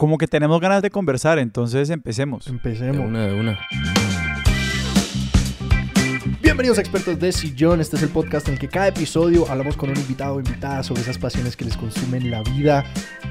como que tenemos ganas de conversar, entonces empecemos. Empecemos. De una, de una. Bienvenidos a Expertos de Sillón. Este es el podcast en el que cada episodio hablamos con un invitado o invitada sobre esas pasiones que les consumen la vida,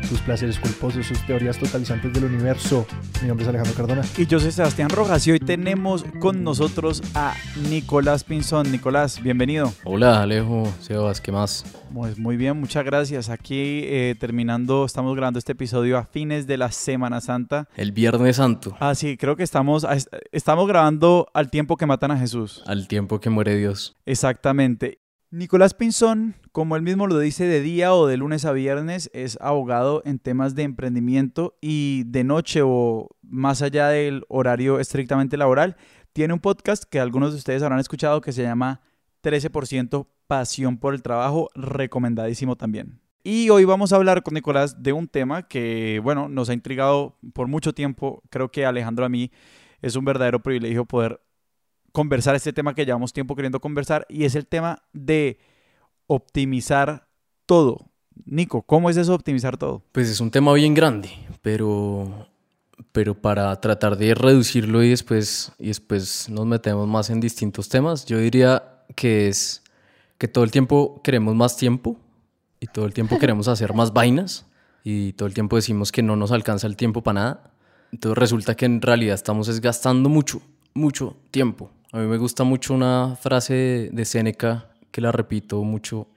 sus placeres culposos, sus teorías totalizantes del universo. Mi nombre es Alejandro Cardona. Y yo soy Sebastián Rojas y hoy tenemos con nosotros a Nicolás Pinzón. Nicolás, bienvenido. Hola, Alejo, Sebas, ¿qué más? Pues muy bien, muchas gracias. Aquí eh, terminando, estamos grabando este episodio a fines de la Semana Santa. El Viernes Santo, Ah, sí, creo que estamos, a- estamos grabando al tiempo que matan a Jesús. al tiempo que muere Dios. Exactamente. Nicolás Pinzón, como él mismo lo dice, de día o de lunes a viernes, es abogado en temas de emprendimiento y de noche o más allá del horario estrictamente laboral, tiene un podcast que algunos de ustedes habrán escuchado que se llama 13% Pasión por el Trabajo, recomendadísimo también. Y hoy vamos a hablar con Nicolás de un tema que, bueno, nos ha intrigado por mucho tiempo. Creo que Alejandro a mí es un verdadero privilegio poder conversar este tema que llevamos tiempo queriendo conversar y es el tema de optimizar todo. Nico, ¿cómo es eso optimizar todo? Pues es un tema bien grande, pero, pero para tratar de reducirlo y después, y después nos metemos más en distintos temas, yo diría que es que todo el tiempo queremos más tiempo y todo el tiempo queremos hacer más vainas y todo el tiempo decimos que no nos alcanza el tiempo para nada. Entonces resulta que en realidad estamos es gastando mucho, mucho tiempo. A mí me gusta mucho una frase de, Séneca que la repito mucho,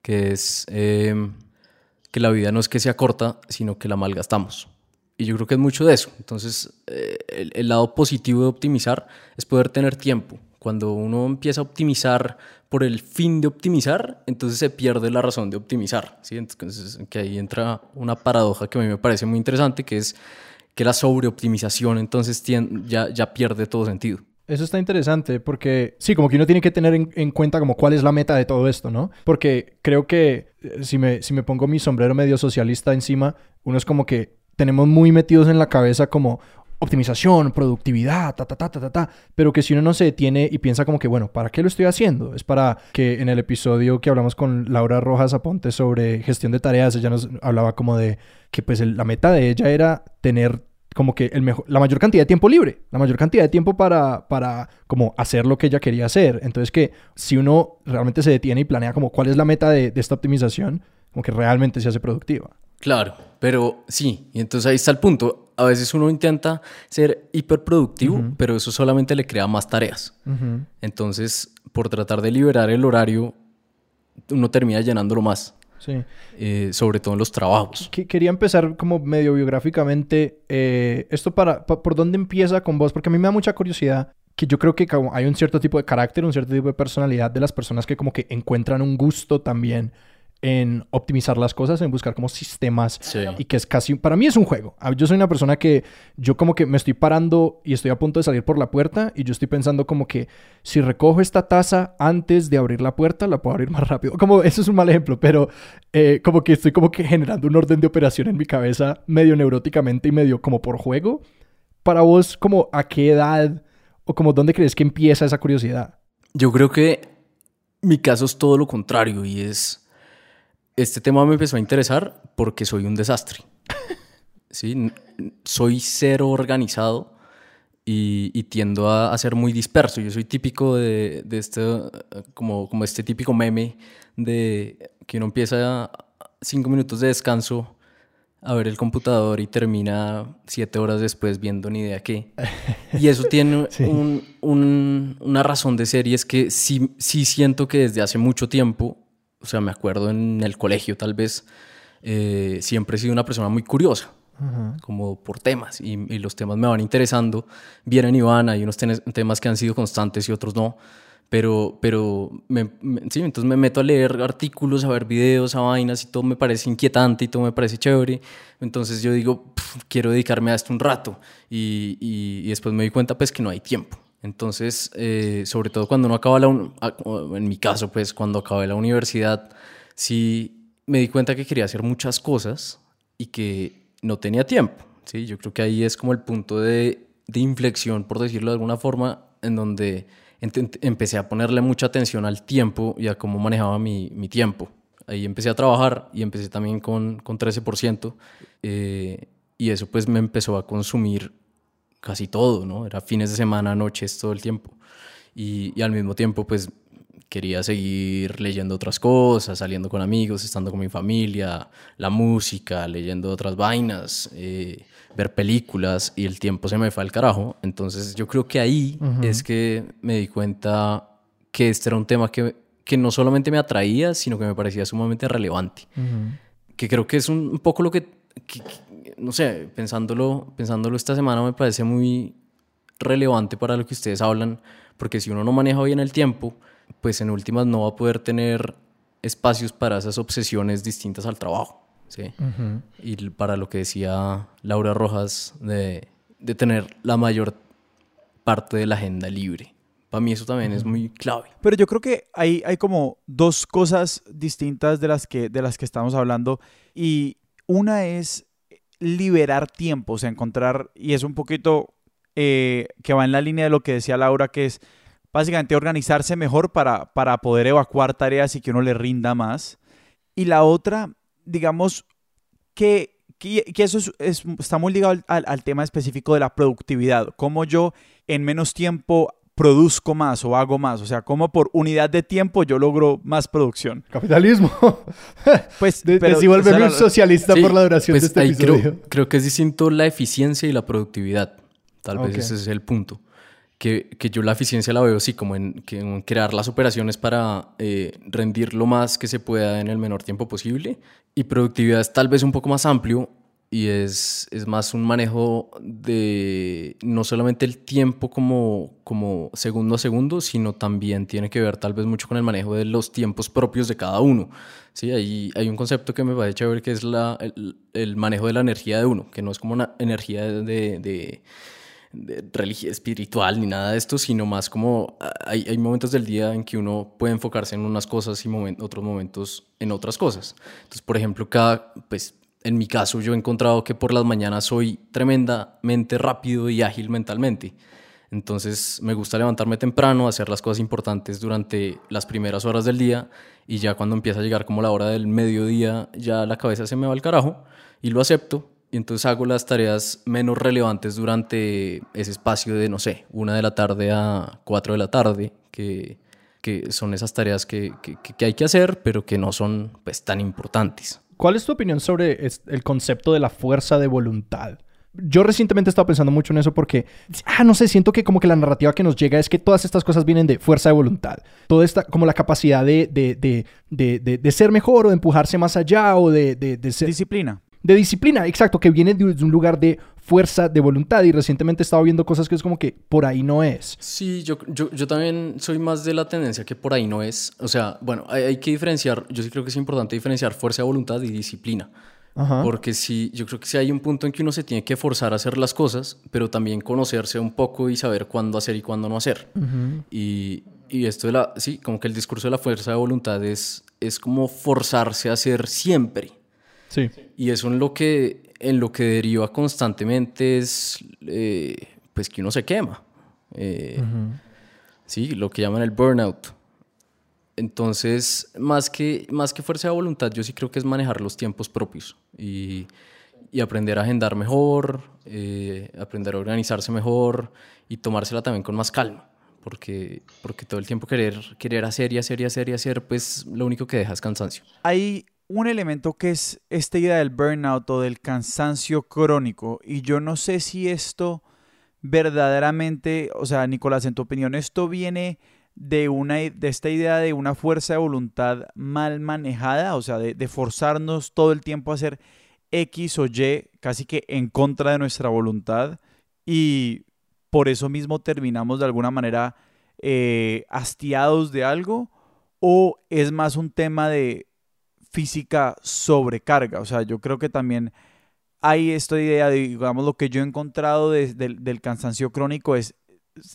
que es em, que la vida no es que sea corta, sino que la malgastamos. Y yo creo que es mucho de eso. Entonces, eh, el, el lado positivo de optimizar es poder tener tiempo. Cuando uno empieza a optimizar por el fin de optimizar, entonces se pierde la razón de optimizar. Entonces, que ahí entra una paradoja que a mí me parece muy interesante, que es que la sobreoptimización entonces ya, ya pierde todo sentido. Eso está interesante porque sí, como que uno tiene que tener en, en cuenta como cuál es la meta de todo esto, ¿no? Porque creo que eh, si me, si me pongo mi sombrero medio socialista encima, uno es como que tenemos muy metidos en la cabeza como optimización, productividad, ta, ta, ta, ta, ta, ta, pero que si uno no se detiene y piensa como que, bueno, ¿para qué lo estoy haciendo? Es para que en el episodio que hablamos con Laura Rojas Aponte sobre gestión de tareas, ella nos hablaba como de que pues la meta de ella era tener como que el mejor, la mayor cantidad de tiempo libre, la mayor cantidad de tiempo para, para como hacer lo que ella quería hacer. Entonces que si uno realmente se detiene y planea como cuál es la meta de, de esta optimización, como que realmente se hace productiva. Claro, pero sí, y entonces ahí está el punto. A veces uno intenta ser hiperproductivo, pero eso solamente le crea más tareas. Entonces, por tratar de liberar el horario, uno termina llenándolo más, Sí. eh, sobre todo en los trabajos. Que- Quería empezar como medio biográficamente. eh, esto para, pa- ¿por dónde empieza con vos? Porque a mí me da mucha curiosidad que yo creo que como hay un cierto tipo de carácter, un cierto tipo de personalidad de las personas que como que encuentran un gusto también en optimizar las cosas, en buscar como sistemas Sí. y que es casi, para mí es un juego. Ah, Yo soy una persona que yo como que me estoy parando y estoy a punto de salir por la puerta y yo estoy pensando como que si recojo esta taza antes de abrir la puerta, la puedo abrir más rápido. Como, eso es un mal ejemplo, pero eh, como que estoy como que generando un orden de operación en mi cabeza medio neuróticamente y medio como por juego. Para vos, como a qué edad o como dónde crees que empieza esa curiosidad? Yo creo que mi caso es todo lo contrario y es, este tema me empezó a interesar porque soy un desastre. Sí, soy cero organizado y, y tiendo a, a ser muy disperso. Yo soy típico de, de este, como, como este típico meme de que uno empieza cinco minutos de descanso a ver el computador y termina siete horas después viendo ni idea qué. Y eso tiene Sí. un- un- una razón de ser y es que sí, sí siento que desde hace mucho tiempo, o sea, me acuerdo en el colegio tal vez, eh, siempre he sido una persona muy curiosa, como por temas, y, y los temas me van interesando, vienen y van, hay unos temas que han sido constantes y otros no, pero, pero me- me- sí, entonces me meto a leer artículos, a ver videos, a vainas y todo me parece inquietante y todo me parece chévere. Entonces yo digo, "Pf, quiero dedicarme a esto un rato y, y- y después me di cuenta pues que no hay tiempo. Entonces, eh, sobre todo cuando uno acaba la, un- en mi caso pues cuando acabé la universidad, sí me di cuenta que quería hacer muchas cosas y que no tenía tiempo. ¿sí? Yo creo que ahí es como el punto de, de inflexión, por decirlo de alguna forma, en donde empecé a ponerle mucha atención al tiempo y a cómo manejaba mi, mi tiempo. Ahí empecé a trabajar y empecé también con, con 13%. eh, y eso pues me empezó a consumir casi todo, ¿no? Era fines de semana, noches, todo el tiempo. Y, y, al mismo tiempo pues quería seguir leyendo otras cosas, saliendo con amigos, estando con mi familia, la música, leyendo otras vainas, eh, ver películas y el tiempo se me fue al carajo. Entonces yo creo que ahí es que me di cuenta que este era un tema que, que no solamente me atraía, sino que me parecía sumamente relevante. Que creo que es un, poco lo que, no sé, pensándolo, pensándolo esta semana me parece muy relevante para lo que ustedes hablan, porque si uno no maneja bien el tiempo, pues en últimas no va a poder tener espacios para esas obsesiones distintas al trabajo. ¿sí? Y para lo que decía Laura Rojas, de, de, tener la mayor parte de la agenda libre. Para mí eso también es muy clave. Pero yo creo que hay, hay como dos cosas distintas de las, que, de las que estamos hablando. Y una es liberar tiempo, o sea, encontrar, y es un poquito eh, que va en la línea de lo que decía Laura, que es básicamente organizarse mejor para, para poder evacuar tareas y que uno le rinda más. Y la otra, digamos, que, que, eso es, está muy ligado al, al, tema específico de la productividad, cómo yo en menos tiempo produzco más o hago más, o sea, cómo por unidad de tiempo yo logro más producción. Capitalismo. pues, de, pero, un socialista por la duración pues de este episodio. Creo, creo, que es distinto la eficiencia y la productividad. Tal vez ese es el punto que, que, yo la eficiencia la veo así, como en, en crear las operaciones para eh, rendir lo más que se pueda en el menor tiempo posible. Y productividad es tal vez un poco más amplio y es, es más un manejo de no solamente el tiempo como, como segundo a segundo, sino también tiene que ver tal vez mucho con el manejo de los tiempos propios de cada uno. Sí, hay, hay un concepto que me parece chévere que es la, el, manejo de la energía de uno, que no es como una energía de, de de religión espiritual ni nada de esto, sino más como ah, hay, hay, momentos del día en que uno puede enfocarse en unas cosas y otros momentos en otras cosas. Entonces, por ejemplo, cada, pues en mi caso yo he encontrado que por las mañanas soy tremendamente rápido y ágil mentalmente. Entonces me gusta levantarme temprano, hacer las cosas importantes durante las primeras horas del día y ya cuando empieza a llegar como la hora del mediodía ya la cabeza se me va al carajo y lo acepto y entonces hago las tareas menos relevantes durante ese espacio de, no sé, una de la tarde a cuatro de la tarde, que, que son esas tareas que, que, que, hay que hacer, pero que no son pues, tan importantes. ¿Cuál es tu opinión sobre el concepto de la fuerza de voluntad? Yo recientemente he estado pensando mucho en eso porque, ah, no sé, siento que como que la narrativa que nos llega es que todas estas cosas vienen de fuerza de voluntad. Toda esta, como la capacidad de, de, de, de, ser mejor o de empujarse más allá o de, de ser... Disciplina de disciplina, exacto, que viene de, un lugar de fuerza de voluntad y recientemente he estado viendo cosas que es como que por ahí no es. Sí, yo, yo, yo también soy más de la tendencia que por ahí no es. O sea, bueno, hay, hay que diferenciar, yo sí creo que es importante diferenciar fuerza de voluntad y disciplina. Ajá. Porque sí, yo creo que sí hay un punto en que uno se tiene que forzar a hacer las cosas, pero también conocerse un poco y saber cuándo hacer y cuándo no hacer. Uh -huh. y, y esto de la, sí, como que el discurso de la fuerza de voluntad es, es como forzarse a hacer siempre. Sí. Y eso en lo que, en lo que deriva constantemente es eh, pues que uno se quema. Eh, uh -huh. Sí, lo que llaman el burnout. Entonces, más que, más que fuerza de voluntad, yo sí creo que es manejar los tiempos propios y, y aprender a agendar mejor, eh, aprender a organizarse mejor y tomársela también con más calma. Porque, porque todo el tiempo querer, querer hacer y hacer y hacer y hacer, pues lo único que deja es cansancio. Hay un elemento que es esta idea del burnout o del cansancio crónico. Y yo no sé si esto verdaderamente, o sea, Nicolás, en tu opinión, esto viene de, una, de esta idea de una fuerza de voluntad mal manejada, o sea, de, de forzarnos todo el tiempo a hacer X o Y casi que en contra de nuestra voluntad y por eso mismo terminamos de alguna manera eh, hastiados de algo o es más un tema de física sobrecarga. O sea, yo creo que también hay esta idea de, digamos, lo que yo he encontrado de, de, del cansancio crónico es,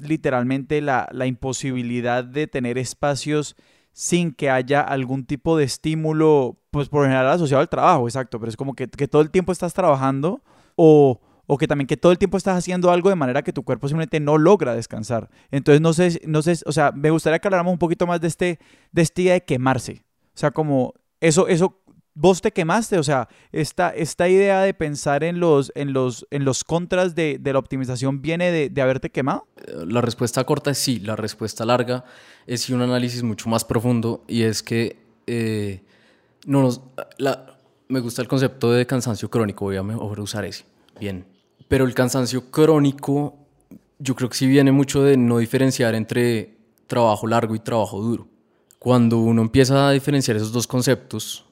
literalmente la, la, imposibilidad de tener espacios sin que haya algún tipo de estímulo, pues por general asociado al trabajo, exacto, pero es como que, que todo el tiempo estás trabajando o, o, que también que todo el tiempo estás haciendo algo de manera que tu cuerpo simplemente no logra descansar. Entonces, no sé, no sé, o sea, me gustaría que habláramos un poquito más de este, de este día de quemarse. O sea, como eso, eso vos te quemaste, o sea, esta, esta idea de pensar en los, en los, en los contras de, la optimización viene de, haberte quemado. La respuesta corta es sí, la respuesta larga es sí un análisis mucho más profundo y es que eh, no nos, la, me gusta el concepto de cansancio crónico, voy a mejor usar ese, bien, pero el cansancio crónico yo creo que sí viene mucho de no diferenciar entre trabajo largo y trabajo duro. Cuando uno empieza a diferenciar esos dos conceptos,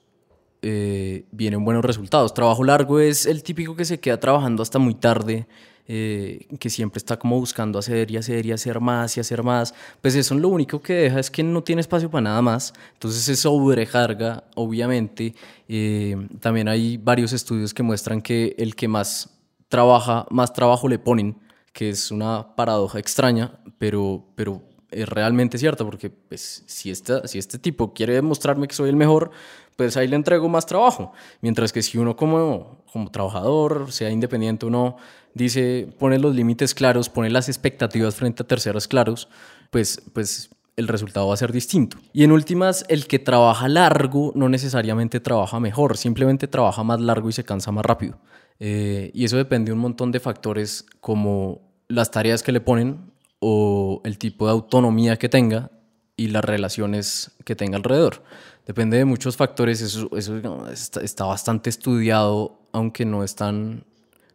eh, vienen buenos resultados. Trabajo largo es el típico que se queda trabajando hasta muy tarde, eh, que siempre está como buscando hacer y hacer y hacer más y hacer más. Pues eso lo único que deja es que no tiene espacio para nada más. Entonces es sobrecarga, obviamente. Eh, también hay varios estudios que muestran que el que más trabaja, más trabajo le ponen, que es una paradoja extraña, pero, pero es realmente cierta, porque pues, si, esta, si este tipo quiere demostrarme que soy el mejor, pues ahí le entrego más trabajo. Mientras que si uno como, como trabajador, sea independiente o no, dice, pone los límites claros, pone las expectativas frente a terceros claros, pues, pues el resultado va a ser distinto. Y en últimas, el que trabaja largo no necesariamente trabaja mejor, simplemente trabaja más largo y se cansa más rápido. Eh, y eso depende de un montón de factores como las tareas que le ponen o el tipo de autonomía que tenga y las relaciones que tenga alrededor. Depende de muchos factores, eso, está, bastante estudiado, aunque no es tan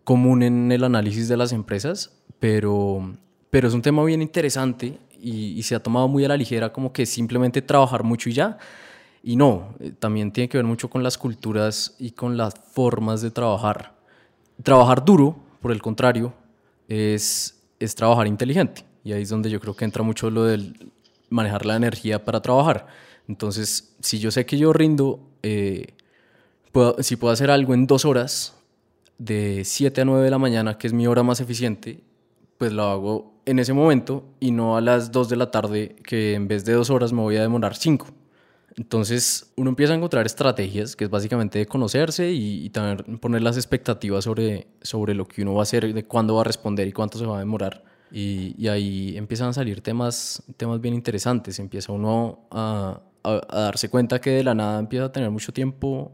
común en el análisis de las empresas, pero, pero es un tema bien interesante y, se ha tomado muy a la ligera como que simplemente trabajar mucho y ya. Y no, eh, también tiene que ver mucho con las culturas y con las formas de trabajar. Trabajar duro, por el contrario, es, es trabajar inteligente. Y ahí es donde yo creo que entra mucho lo del manejar la energía para trabajar. Entonces, si yo sé que yo rindo, eh, si puedo hacer algo en dos horas, de 7 a 9 de la mañana, que es mi hora más eficiente, pues lo hago en ese momento y no a las 2 de la tarde, que en vez de dos horas me voy a demorar 5. Entonces uno empieza a encontrar estrategias, que es básicamente de conocerse y, poner las expectativas sobre, sobre lo que uno va a hacer, de cuándo va a responder y cuánto se va a demorar. Y, y ahí empiezan a salir temas, temas bien interesantes. Empieza uno a, a, darse cuenta que de la nada empieza a tener mucho tiempo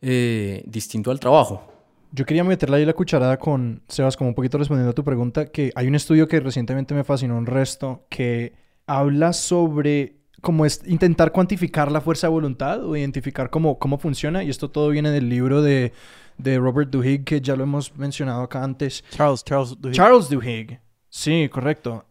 eh, distinto al trabajo. Yo quería meterle ahí la cucharada con Sebas, como un poquito respondiendo a tu pregunta, que hay un estudio que recientemente me fascinó un resto, que habla sobre cómo es intentar cuantificar la fuerza de voluntad o identificar cómo, cómo funciona, y esto todo viene del libro de, de Robert Duhigg, que ya lo hemos mencionado acá antes. Charles, Charles Duhigg. Charles Duhigg. Sí, correcto.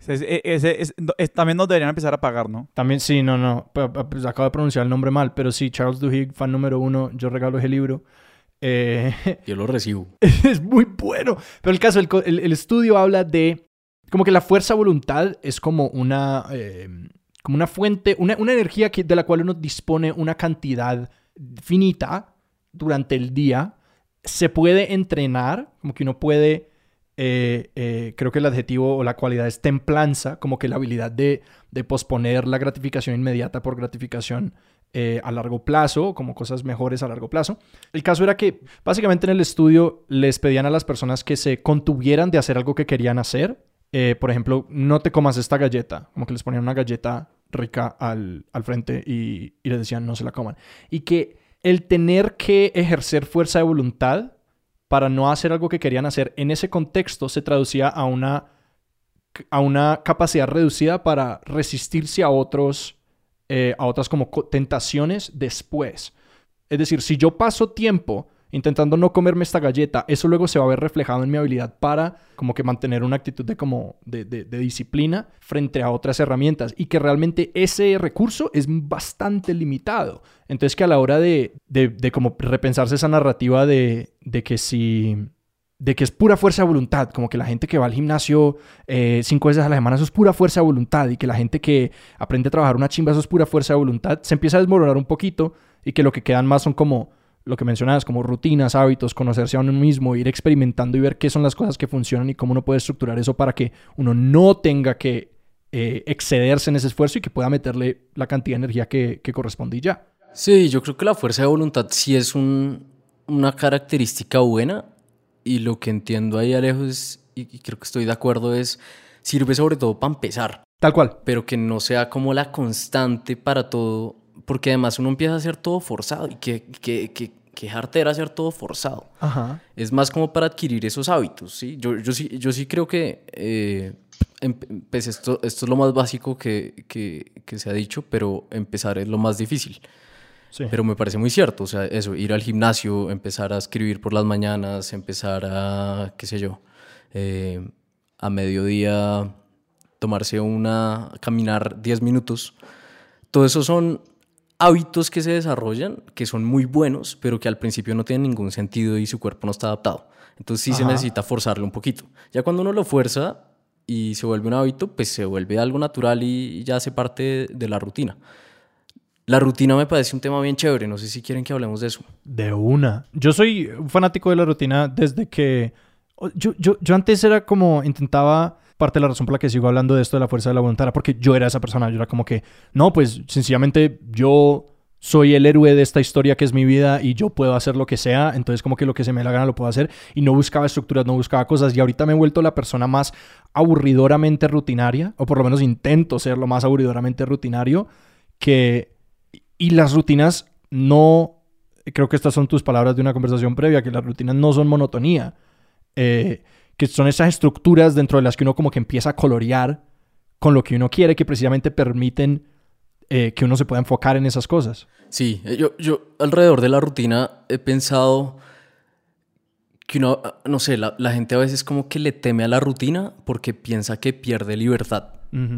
también nos deberían empezar a pagar, ¿no? También, sí, no, no. Pues acabo de pronunciar el nombre mal, pero sí, Charles Duhigg, fan número uno, yo regalo ese libro. Eh, yo lo recibo. es muy bueno. Pero el caso, el, estudio habla de como que la fuerza voluntad es como una, eh, como una fuente, una, una energía que, de la cual uno dispone una cantidad finita durante el día. Se puede entrenar, como que uno puede eh, eh, creo que el adjetivo o la cualidad es templanza, como que la habilidad de, posponer la gratificación inmediata por gratificación eh, a largo plazo, como cosas mejores a largo plazo. El caso era que básicamente en el estudio les pedían a las personas que se contuvieran de hacer algo que querían hacer. por ejemplo, no te comas esta galleta, como que les ponían una galleta rica al, frente y, y les decían no se la coman. Y que el tener que ejercer fuerza de voluntad para no hacer algo que querían hacer en ese contexto se traducía a una, a una capacidad reducida para resistirse a otros, eh, a otras como tentaciones después. Es decir, si yo paso tiempo intentando no comerme esta galleta, eso luego se va a ver reflejado en mi habilidad para como que mantener una actitud de como de, disciplina frente a otras herramientas y que realmente ese recurso es bastante limitado. Entonces que a la hora de, de, como repensarse esa narrativa de, que si de que es pura fuerza de voluntad, como que la gente que va al gimnasio eh, cinco veces a la semana, eso es pura fuerza de voluntad, y que la gente que aprende a trabajar una chimba, eso es pura fuerza de voluntad, se empieza a desmoronar un poquito y que lo que quedan más son como lo que mencionabas, como rutinas, hábitos, conocerse a uno mismo, ir experimentando y ver qué son las cosas que funcionan y cómo uno puede estructurar eso para que uno no tenga que eh, excederse en ese esfuerzo y que pueda meterle la cantidad de energía que, que corresponde y ya. Sí, yo creo que la fuerza de voluntad sí es un, una característica buena y lo que entiendo ahí, Alejo, es, y creo que estoy de acuerdo, es sirve sobre todo para empezar. Tal cual. Pero que no sea como la constante para todo porque además uno empieza a hacer todo forzado y que, que, que, que era hacer todo forzado. Ajá. Es más como para adquirir esos hábitos, ¿sí? Yo, yo, sí, yo sí creo que, eh, em- pues esto, esto es lo más básico que, que, que se ha dicho, pero empezar es lo más difícil. Sí. Pero me parece muy cierto, o sea, eso, ir al gimnasio, empezar a escribir por las mañanas, empezar a, qué sé yo, eh, a mediodía tomarse una, caminar 10 minutos. Todo eso son hábitos que se desarrollan, que son muy buenos, pero que al principio no tienen ningún sentido y su cuerpo no está adaptado. Entonces sí se necesita forzarlo un poquito. Ya cuando uno lo fuerza y se vuelve un hábito, pues se vuelve algo natural y ya hace parte de la rutina. La rutina me parece un tema bien chévere, no sé si quieren que hablemos de eso. De una. Yo soy un fanático de la rutina desde que... Yo, yo, yo antes era como... Intentaba... Parte de la razón por la que sigo hablando de esto de la fuerza de la voluntad era porque yo era esa persona. Yo era como que... No, pues sencillamente yo soy el héroe de esta historia que es mi vida y yo puedo hacer lo que sea. Entonces como que lo que se me la gana lo puedo hacer. Y no buscaba estructuras, no buscaba cosas. Y ahorita me he vuelto la persona más aburridoramente rutinaria. O por lo menos intento ser lo más aburridoramente rutinario. Que... Y las rutinas no creo que estas son tus palabras de una conversación previa, que las rutinas no son monotonía, eh, que son esas estructuras dentro de las que uno como que empieza a colorear con lo que uno quiere, que precisamente permiten eh, que uno se pueda enfocar en esas cosas. Sí, eh, yo, yo alrededor de la rutina he pensado que uno, ah, no sé, la, la gente a veces como que le teme a la rutina porque piensa que pierde libertad.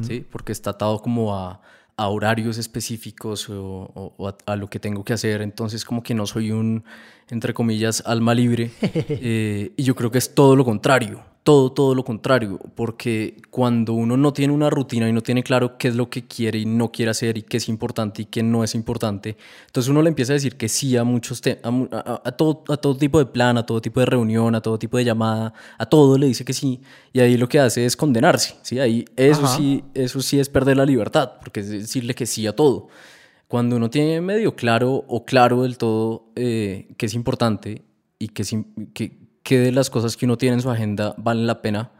¿sí? Porque está atado como a, a horarios específicos o, o- o a, a lo que tengo que hacer, entonces como que no soy un, entre comillas, alma libre. Eh, y yo creo que es todo lo contrario, todo, todo lo contrario, porque cuando uno no tiene una rutina y no tiene claro qué es lo que quiere y no quiere hacer y qué es importante y qué no es importante, entonces uno le empieza a decir que sí a muchos a, a- a todo, a todo tipo de plan, a todo tipo de reunión, a todo tipo de llamada, a todo le dice que sí y ahí lo que hace es condenarse, ¿sí? Ahí eso Ajá. sí, eso sí es perder la libertad, porque es decirle que sí a todo. Cuando uno tiene medio claro o claro del todo eh, que es importante y que, que, que de las cosas que uno tiene en su agenda valen la pena,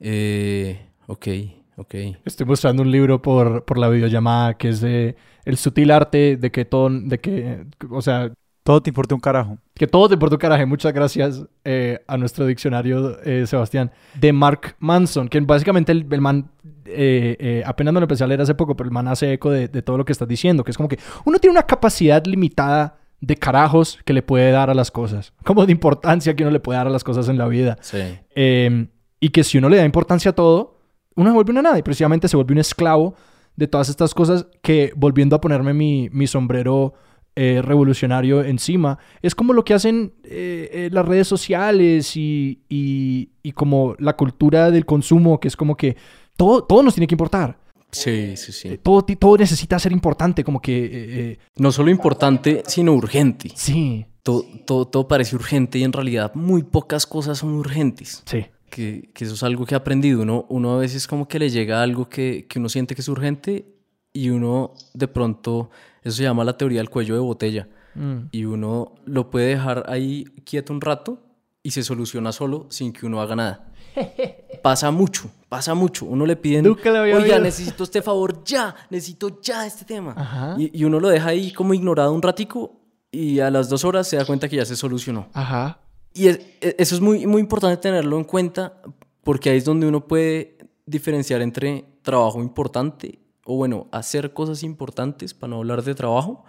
eh, ok, ok. Estoy mostrando un libro por, por la videollamada que es de El sutil arte de que todo, de que, o sea, Todo te importa un carajo. que todo te por tu caraje. Muchas gracias eh, a nuestro diccionario, eh, Sebastián. De Mark Manson, que básicamente el, el man, eh, eh, apenas me lo empecé a leer hace poco, pero el man hace eco de, de todo lo que estás diciendo, que es como que uno tiene una capacidad limitada de carajos que le puede dar a las cosas, como de importancia que uno le puede dar a las cosas en la vida. Sí. Eh, y que si uno le da importancia a todo, uno se vuelve una nada y precisamente se vuelve un esclavo de todas estas cosas que, volviendo a ponerme mi, mi sombrero eh, revolucionario encima, es como lo que hacen eh, eh, las redes sociales y, y- y como la cultura del consumo, que es como que todo, todo nos tiene que importar. Sí, sí, sí. Todo, todo necesita ser importante, como que... No solo importante, sino urgente. sí, Todo, todo, todo parece urgente y en realidad muy pocas cosas son urgentes. sí. Que, que eso es algo que he aprendido. Uno, uno a veces como que le llega algo que, que uno siente que es urgente y uno de pronto, eso se llama la teoría del cuello de botella. Mm. y uno lo puede dejar ahí quieto un rato y se soluciona solo sin que uno haga nada. Pasa mucho, pasa mucho. Uno le piden, oiga, oído". necesito este favor ya, necesito ya este tema. Y, y uno lo deja ahí como ignorado un ratico y a las dos horas se da cuenta que ya se solucionó. Ajá. Y es- e- eso es muy, muy importante tenerlo en cuenta porque ahí es donde uno puede diferenciar entre trabajo importante o bueno, hacer cosas importantes para no hablar de trabajo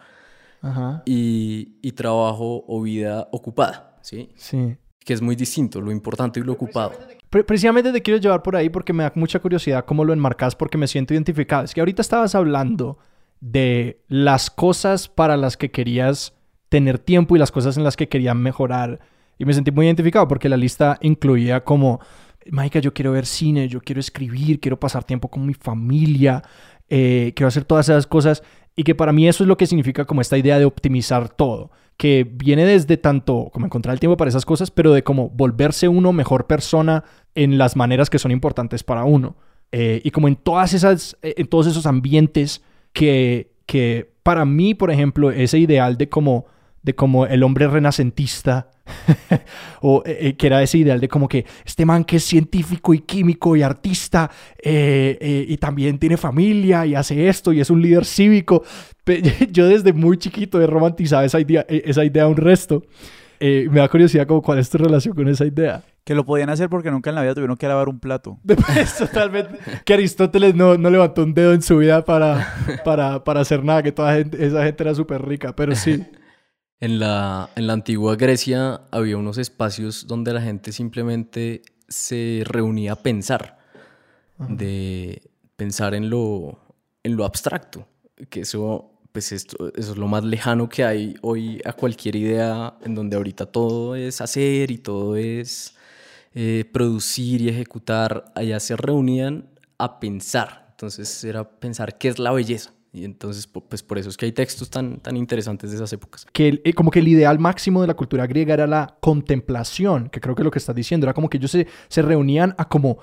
Ajá. y, y trabajo o vida ocupada, ¿sí? Sí. Que es muy distinto, lo importante y lo ocupado. Pre- precisamente te quiero llevar por ahí porque me da mucha curiosidad cómo lo enmarcas porque me siento identificado. Es que ahorita estabas hablando de las cosas para las que querías tener tiempo y las cosas en las que querías mejorar. Y me sentí muy identificado porque la lista incluía como, Maika, yo quiero ver cine, yo quiero escribir, quiero pasar tiempo con mi familia, eh, quiero hacer todas esas cosas. Y que para mí eso es lo que significa como esta idea de optimizar todo. Que viene desde tanto como encontrar el tiempo para esas cosas, pero de como volverse uno mejor persona en las maneras que son importantes para uno. Eh, y como en todas esas, eh, en todos esos ambientes que, que para mí, por ejemplo, ese ideal de como, de como el hombre renacentista o eh, eh, que era ese ideal de como que este man que es científico y químico y artista eh, y también tiene familia y hace esto y es un líder cívico. Yo desde muy chiquito he romantizado esa idea, esa idea un resto. me da curiosidad como cuál es tu relación con esa idea. Que lo podían hacer porque nunca en la vida tuvieron que lavar un plato. Pues, totalmente. Que Aristóteles no, no, levantó un dedo en su vida para, para, para hacer nada, que toda esa gente era súper rica, pero sí. En la, en la antigua Grecia había unos espacios donde la gente simplemente se reunía a pensar, de pensar en lo, en lo abstracto, que eso, pues esto, eso es lo más lejano que hay hoy a cualquier idea en donde ahorita todo es hacer y todo es eh, producir y ejecutar. Allá se reunían a pensar, entonces era pensar qué es la belleza y entonces, pues por eso es que hay textos tan, tan interesantes de esas épocas. Que eh, como que el ideal máximo de la cultura griega era la contemplación, que creo que lo que estás diciendo era como que ellos se, se reunían a como...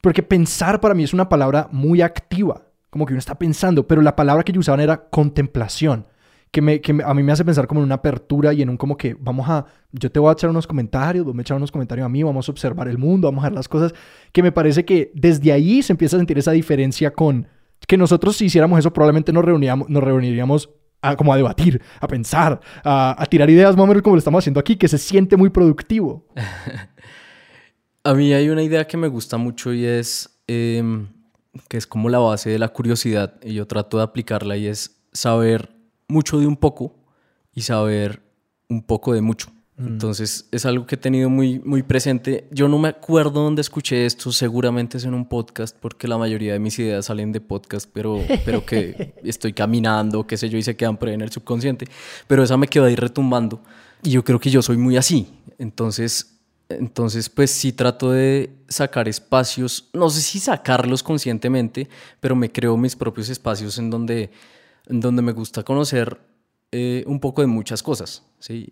Porque pensar para mí es una palabra muy activa, como que uno está pensando, pero la palabra que ellos usaban era contemplación, que, me, que a mí me hace pensar como en una apertura y en un como que vamos a, yo te voy a echar unos comentarios, vos me echar unos comentarios a mí, vamos a observar el mundo, vamos a ver las cosas, que me parece que desde ahí se empieza a sentir esa diferencia con que nosotros si hiciéramos eso probablemente nos, reuníamos, nos reuniríamos a, como a debatir, a pensar, a, tirar ideas más o menos como lo estamos haciendo aquí, que se siente muy productivo. a mí hay una idea que me gusta mucho y es em, que es como la base de la curiosidad y yo trato de aplicarla y es saber mucho de un poco y saber un poco de mucho. Mm. Entonces es algo que he tenido muy, muy presente. Yo no me acuerdo dónde escuché esto, seguramente es en un podcast, porque la mayoría de mis ideas salen de podcast, pero, pero que estoy caminando, qué sé yo, y se quedan por ahí en el subconsciente. Pero esa me quedó ahí retumbando. Y yo creo que yo soy muy así. Entonces, entonces pues sí trato de sacar espacios, no sé si sacarlos conscientemente, pero me creo mis propios espacios en donde, en donde me gusta conocer eh, un poco de muchas cosas, ¿sí?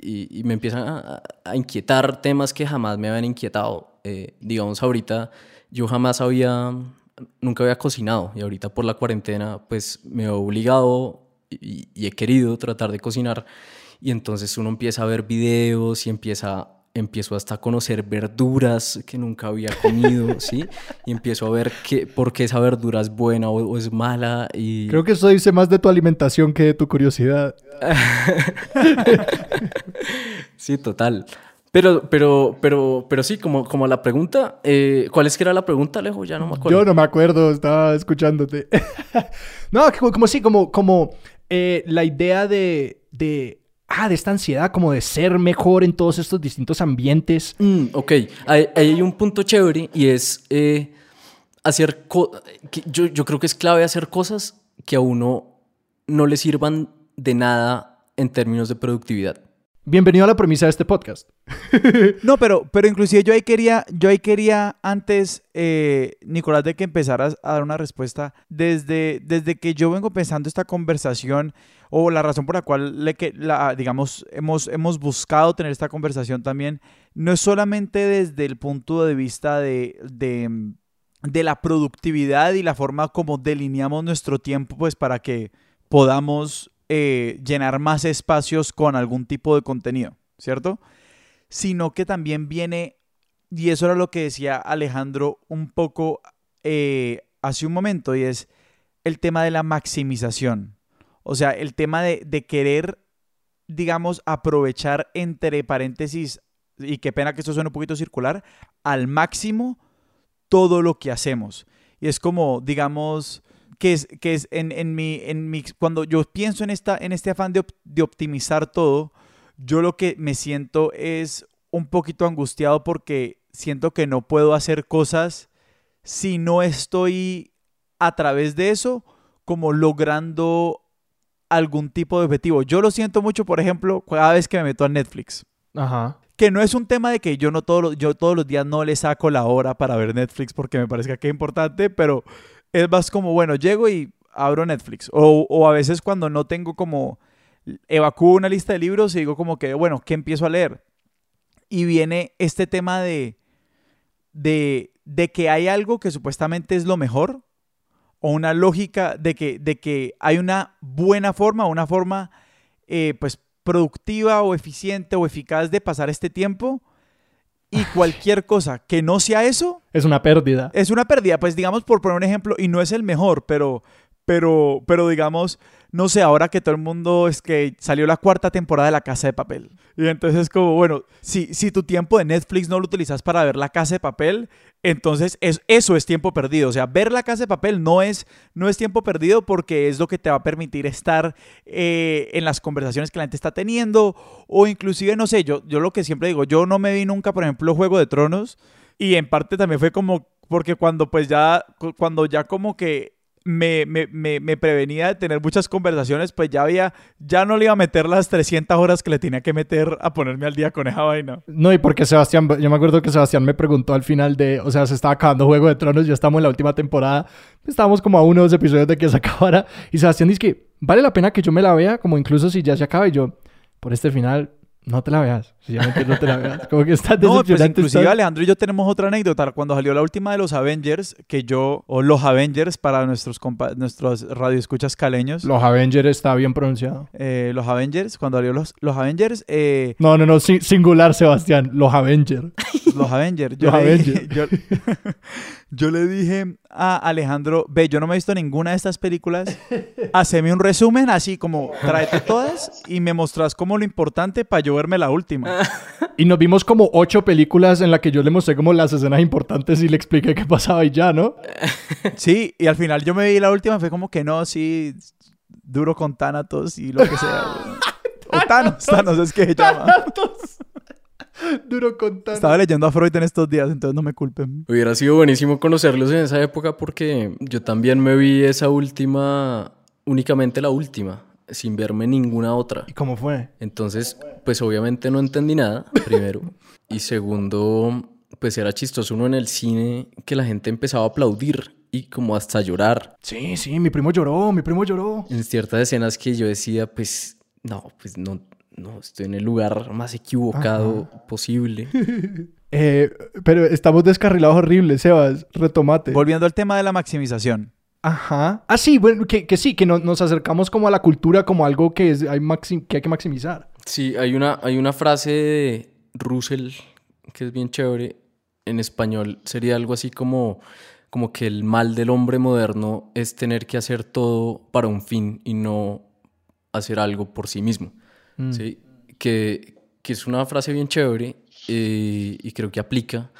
y, me empiezan a, inquietar temas que jamás me habían inquietado. Eh, digamos, ahorita yo jamás había, nunca había cocinado y ahorita por la cuarentena pues me he obligado y, y he querido tratar de cocinar y entonces uno empieza a ver videos y empieza empiezo hasta a conocer verduras que nunca había comido, ¿sí? Y empiezo a ver qué, por qué esa verdura es buena o, es mala y... Creo que eso dice más de tu alimentación que de tu curiosidad. sí, total. Pero, pero, pero, pero sí, como, como la pregunta, eh, ¿cuál es que era la pregunta, Alejo? Ya no me acuerdo. Yo no me acuerdo, estaba escuchándote. no, como, como sí, como, como eh, la idea de, de ah, de esta ansiedad como de ser mejor en todos estos distintos ambientes. Mm, ok, hay, hay, un punto chévere y es eh, hacer, yo, yo creo que es clave hacer cosas que a uno no le sirvan de nada en términos de productividad. Bienvenido a la premisa de este podcast. no, pero, pero inclusive yo ahí quería, yo ahí quería antes, eh, Nicolás, de que empezaras a dar una respuesta, desde, desde que yo vengo pensando esta conversación, o la razón por la cual, le que, la, digamos, hemos, hemos buscado tener esta conversación también, no es solamente desde el punto de vista de, de, la productividad y la forma como delineamos nuestro tiempo, pues para que podamos eh, llenar más espacios con algún tipo de contenido, ¿cierto? Sino que también viene, y eso era lo que decía Alejandro un poco eh, hace un momento, y es el tema de la maximización. O sea, el tema de, querer, digamos, aprovechar entre paréntesis, y qué pena que esto suene un poquito circular, al máximo todo lo que hacemos. Y es como, digamos, que es, que es en, en, mi, en mi, cuando yo pienso en, esta, en este afán de, de optimizar todo, yo lo que me siento es un poquito angustiado porque siento que no puedo hacer cosas si no estoy a través de eso como logrando algún tipo de objetivo. Yo lo siento mucho, por ejemplo, cada vez que me meto a Netflix. Ajá. Que no es un tema de que yo no todos yo todos los días no le saco la hora para ver Netflix porque me parezca que es importante, pero es más como, bueno, llego y abro Netflix. O, o a veces cuando no tengo como, evacúo una lista de libros y digo como que, bueno, ¿qué empiezo a leer? Y viene este tema de, de, de que hay algo que supuestamente es lo mejor, o una lógica de que, de que hay una buena forma, una forma, eh, pues productiva o eficiente o eficaz de pasar este tiempo y cualquier cosa que no sea eso Es una pérdida. es una pérdida. Pues digamos, por poner un ejemplo, y no es el mejor, pero, pero, pero digamos, no sé, ahora que todo el mundo es que salió la cuarta temporada de La Casa de Papel. Y entonces es como, bueno, si, si tu tiempo de Netflix no lo utilizas para ver La Casa de Papel, entonces es, eso es tiempo perdido. O sea, ver La Casa de Papel no es, no es tiempo perdido porque es lo que te va a permitir estar eh, en las conversaciones que la gente está teniendo. O inclusive, no sé, yo, yo lo que siempre digo, yo no me vi nunca, por ejemplo, Juego de Tronos. Y en parte también fue como, porque cuando pues ya, cu- cuando ya como que me, me, me, me prevenía de tener muchas conversaciones, pues ya había, ya no le iba a meter las 300 horas que le tenía que meter a ponerme al día con esa vaina. No, y porque Sebastián, yo me acuerdo que Sebastián me preguntó al final de, o sea, se estaba acabando Juego de Tronos, ya estamos en la última temporada, estábamos como a uno o dos episodios de que se acabara, y Sebastián dice que vale la pena que yo me la vea, como incluso si ya se acaba, y yo, por este final, no te la veas, sencillamente no te la veas, como que está No, pues inclusive Alejandro y yo tenemos otra anécdota. Cuando salió la última de los Avengers, que yo, o los Avengers para nuestros, compa- nuestros radioescuchas caleños, Los Avengers está bien pronunciado. eh, los Avengers, cuando salió los, los Avengers, eh, No, no, no, si- singular, Sebastián, los Avengers. Los Avengers. Yo, Los le dije, Avengers. yo, yo le dije a Alejandro, ve, yo no me he visto ninguna de estas películas. Haceme un resumen así como, tráete todas y me mostrás como lo importante para yo verme la última. Y nos vimos como ocho películas en las que yo le mostré como las escenas importantes y le expliqué qué pasaba y ya, ¿no? Sí, y al final yo me vi la última, fue como que no, sí, duro con Thanatos y lo que sea. O Thanos, Thanos es que se llama. Duro con tan- Estaba leyendo a Freud en estos días, entonces no me culpen. Hubiera sido buenísimo conocerlos en esa época porque yo también me vi esa última, únicamente la última, sin verme ninguna otra. ¿Y cómo fue? Entonces, pues obviamente no entendí nada, primero. Y segundo, pues era chistoso uno en el cine que la gente empezaba a aplaudir y como hasta llorar. Sí, sí, mi primo lloró, mi primo lloró. En ciertas escenas que yo decía, pues no, pues no, no, estoy en el lugar más equivocado posible. Eh, pero estamos descarrilados horribles, Sebas. Retomate. Volviendo al tema de la maximización. Ajá. Ah, sí, bueno, que, que sí, que no- nos acercamos como a la cultura como algo que, es, hay, maxi- que hay que maximizar. Sí, hay una, hay una frase de Russell que es bien chévere. En español sería algo así como, como que el mal del hombre moderno es tener que hacer todo para un fin y no hacer algo por sí mismo. Mm. ¿sí? Que, que es una frase bien chévere eh, y creo que aplica,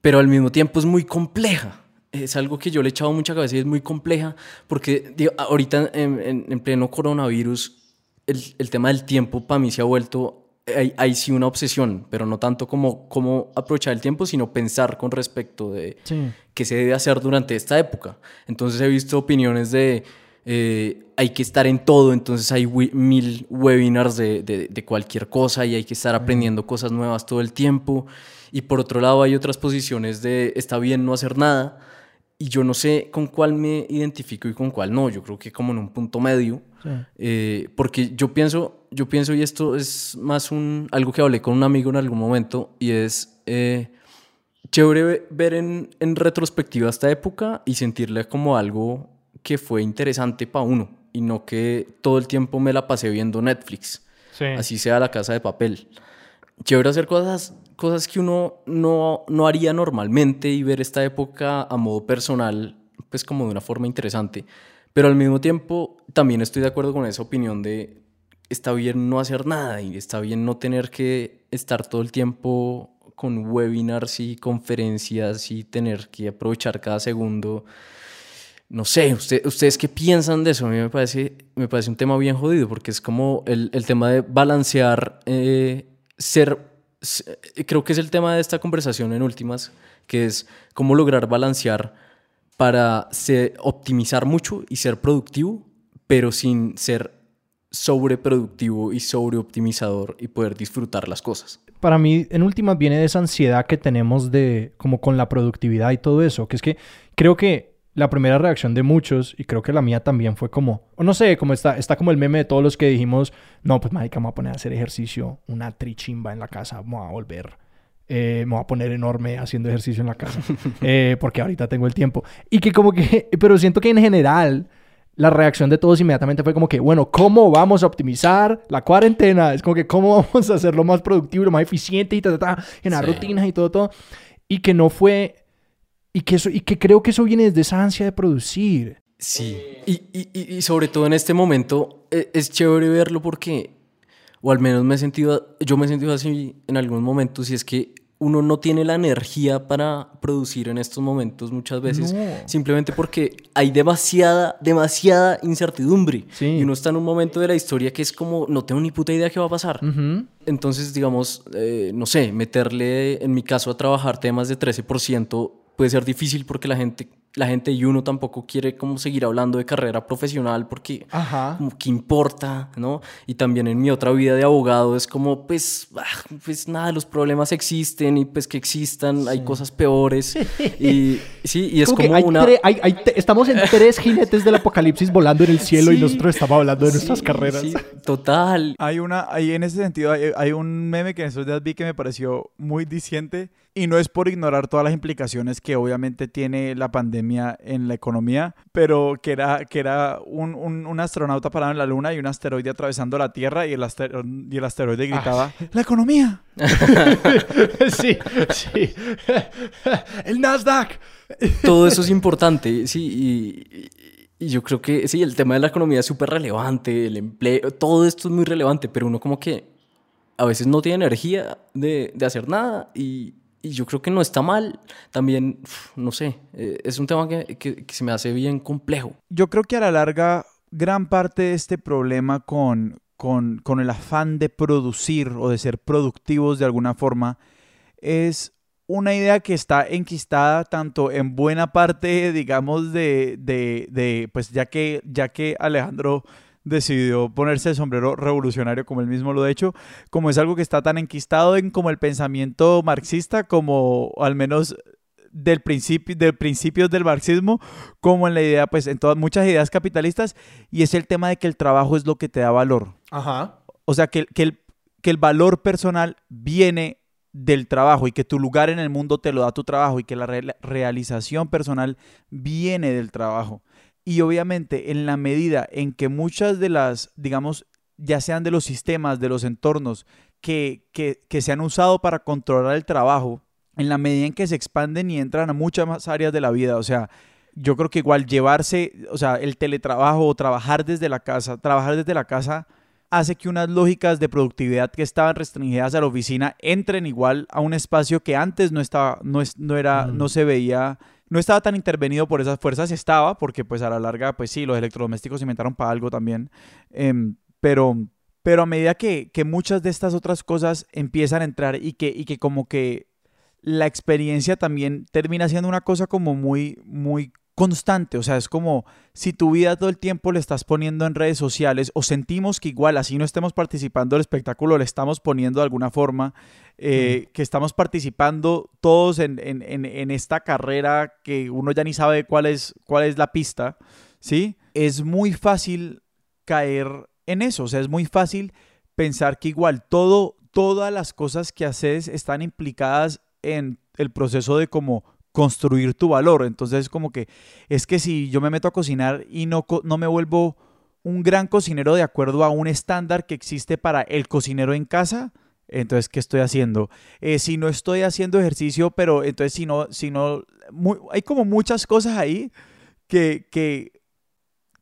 pero al mismo tiempo es muy compleja. Es algo que yo le he echado mucha cabeza y es muy compleja porque digo, ahorita en, en- en pleno coronavirus el, el tema del tiempo para mí se ha vuelto hay, hay sí una obsesión, pero no tanto como cómo aprovechar el tiempo, sino pensar con respecto de Sí. qué se debe hacer durante esta época. Entonces he visto opiniones de eh, hay que estar en todo, entonces hay wi- mil webinars de, de- de cualquier cosa y hay que estar aprendiendo cosas nuevas todo el tiempo. Y por otro lado hay otras posiciones de está bien no hacer nada y yo no sé con cuál me identifico y con cuál no. Yo creo que como en un punto medio. Sí. Eh, porque yo pienso, yo pienso, y esto es más un, algo que hablé con un amigo en algún momento, y es eh, chévere ve- ver en, en retrospectiva esta época y sentirle como algo que fue interesante para uno, y no que todo el tiempo me la pasé viendo Netflix, Sí. así sea la casa de papel. Chévere hacer cosas, cosas que uno no, no haría normalmente y ver esta época a modo personal, pues como de una forma interesante. Pero al mismo tiempo también estoy de acuerdo con esa opinión de está bien no hacer nada y está bien no tener que estar todo el tiempo con webinars y conferencias y tener que aprovechar cada segundo. No sé, usted- ¿ustedes qué piensan de eso? A mí me parece, me parece un tema bien jodido porque es como el, el tema de balancear, eh, ser, creo que es el tema de esta conversación en últimas, que es cómo lograr balancear para se- optimizar mucho y ser productivo, pero sin ser sobreproductivo y sobreoptimizador y poder disfrutar las cosas. Para mí, en últimas, viene de esa ansiedad que tenemos de, como con la productividad y todo eso, que es que creo que la primera reacción de muchos, y creo que la mía también fue como, o no sé, como está, está como el meme de todos los que dijimos, no, pues marica, me voy a poner a hacer ejercicio, una trichimba en la casa, voy a volver, eh, me voy a poner enorme haciendo ejercicio en la casa, eh, porque ahorita tengo el tiempo. Y que como que, pero siento que en general la reacción de todos inmediatamente fue como que, bueno, ¿cómo vamos a optimizar la cuarentena? Es como que, ¿cómo vamos a hacerlo más productivo, lo más eficiente y ta, ta, ta, en las rutinas y todo, todo? Y que no fue, y que, eso, y que creo que eso viene desde esa ansia de producir. Sí, y, y, y sobre todo en este momento es, es chévere verlo porque, o al menos me he sentido, yo me he sentido así en algunos momentos, y es que uno no tiene la energía para producir en estos momentos muchas veces, simplemente porque hay demasiada, demasiada incertidumbre. Y uno está en un momento de la historia que es como, no tengo ni puta idea qué va a pasar. Entonces, digamos, eh, no sé, meterle, en mi caso, a trabajar temas de 13% puede ser difícil porque la gente la gente y uno tampoco quiere como seguir hablando de carrera profesional porque como que importa, ¿no? Y también en mi otra vida de abogado es como pues, ah, pues nada, los problemas existen y pues que existan, hay cosas peores y sí, y es como, una... estamos en tres jinetes del apocalipsis volando en el cielo y nosotros estamos hablando de nuestras carreras. total. Hay una, hay en ese sentido, hay, hay un meme que en esos días vi que me pareció muy diciente y no es por ignorar todas las implicaciones que obviamente tiene la pandemia en la economía, pero que era, que era un, un, astronauta parado en la luna y un asteroide atravesando la Tierra y el, y el asteroide gritaba, ah. ¡La economía! sí, sí. el Nasdaq. Todo eso es importante, sí, y, y yo creo que sí, el tema de la economía es súper relevante, el empleo, todo esto es muy relevante, pero uno como que a veces no tiene energía de, de hacer nada y, y yo creo que no está mal. También, no sé, eh, es un tema que, que, se me hace bien complejo. Yo creo que a la larga, gran parte de este problema con, con, con el afán de producir o de ser productivos de alguna forma es una idea que está enquistada tanto en buena parte, digamos, de, de, de, pues ya que, ya que Alejandro decidió ponerse el sombrero revolucionario como él mismo lo ha hecho, como es algo que está tan enquistado en como el pensamiento marxista, como al menos del principio, del principios del marxismo, como en la idea, pues en todas muchas ideas capitalistas, y es el tema de que el trabajo es lo que te da valor. Ajá. O sea, que, que, el, que el valor personal viene del trabajo y que tu lugar en el mundo te lo da tu trabajo y que la realización personal viene del trabajo. Y obviamente en la medida en que muchas de las, digamos, ya sean de los sistemas, de los entornos que, que, se han usado para controlar el trabajo, en la medida en que se expanden y entran a muchas más áreas de la vida, o sea, yo creo que igual llevarse, o sea, el teletrabajo o trabajar desde la casa, trabajar desde la casa hace que unas lógicas de productividad que estaban restringidas a la oficina entren igual a un espacio que antes no estaba, no, no era, no se veía no estaba tan intervenido por esas fuerzas, estaba, porque pues a la larga, pues sí, los electrodomésticos se inventaron para algo también, em, pero, pero a medida que, muchas de estas otras cosas empiezan a entrar y que, y que como que la experiencia también termina siendo una cosa como muy, muy constante, o sea, es como si tu vida todo el tiempo le estás poniendo en redes sociales o sentimos que igual así no estemos participando del espectáculo, le estamos poniendo de alguna forma, eh, que estamos participando todos en, esta carrera que uno ya ni sabe cuál es, cuál es la pista, ¿sí? Es muy fácil caer en eso, o sea, es muy fácil pensar que igual todo, todas las cosas que haces están implicadas en el proceso de como construir tu valor. Entonces, como que es que si yo me meto a cocinar y no, no me vuelvo un gran cocinero de acuerdo a un estándar que existe para el cocinero en casa, entonces, ¿qué estoy haciendo? Eh, si no estoy haciendo ejercicio, pero entonces si no, si no, hay como muchas cosas ahí que, que,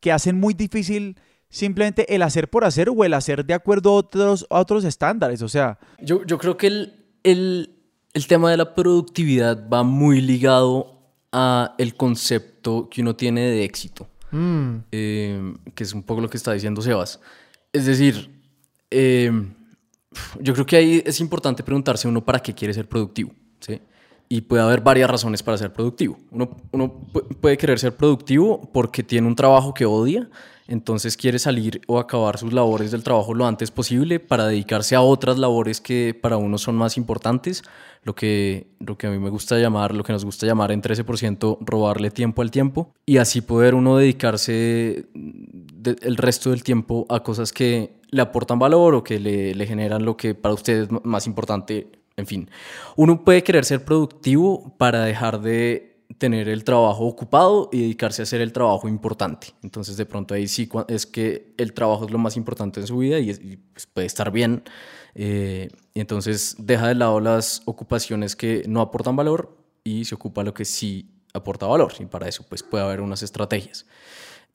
que hacen muy difícil simplemente el hacer por hacer o el hacer de acuerdo a otros, otros estándares. O sea, yo, yo creo que el, el, el tema de la productividad va muy ligado a el concepto que uno tiene de éxito, mm. eh, que es un poco lo que está diciendo Sebas. Es decir, eh, yo creo que ahí es importante preguntarse uno para qué quiere ser productivo, ¿sí? Y puede haber varias razones para ser productivo. Uno, uno puede querer ser productivo porque tiene un trabajo que odia entonces quiere salir o acabar sus labores del trabajo lo antes posible para dedicarse a otras labores que para uno son más importantes, lo que, lo que a mí me gusta llamar, lo que nos gusta llamar en 13% robarle tiempo al tiempo y así poder uno dedicarse el resto del tiempo a cosas que le aportan valor o que le, le generan lo que para usted es más importante, en fin. Uno puede querer ser productivo para dejar de tener el trabajo ocupado y dedicarse a hacer el trabajo importante. Entonces de pronto ahí sí es que el trabajo es lo más importante en su vida y, pues, puede estar bien. Eh, y entonces deja de lado las ocupaciones que no aportan valor y se ocupa lo que sí aporta valor. Y para eso pues puede haber unas estrategias.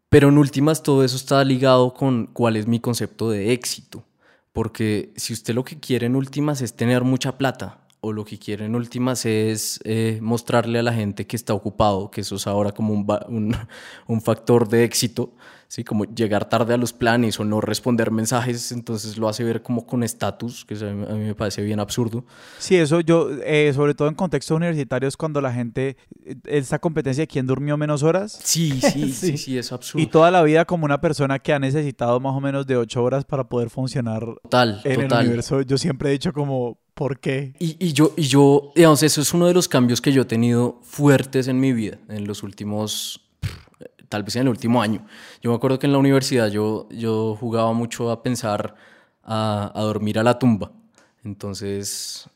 Pero en últimas todo eso está ligado con cuál es mi concepto de éxito. Porque si usted lo que quiere en últimas es tener mucha plata, o lo que quiere en últimas es eh, mostrarle a la gente que está ocupado, que eso es ahora como un, un, factor de éxito, ¿sí? como llegar tarde a los planes o no responder mensajes, entonces lo hace ver como con estatus, que a mí, me parece bien absurdo. Sí, eso yo, eh, sobre todo en contextos universitarios, cuando la gente, eh, esta competencia de quién durmió menos horas. Sí, sí, sí, sí, es absurdo. Y toda la vida como una persona que ha necesitado más o menos de ocho horas para poder funcionar total, en total. el universo. Yo siempre he dicho como ¿Por qué? Y, yo, y yo, digamos, eso es uno de los cambios que yo he tenido fuertes en mi vida en los últimos, tal vez en el último año. Yo me acuerdo que en la universidad yo, yo jugaba mucho a pensar a, a dormir a la tumba. Entonces,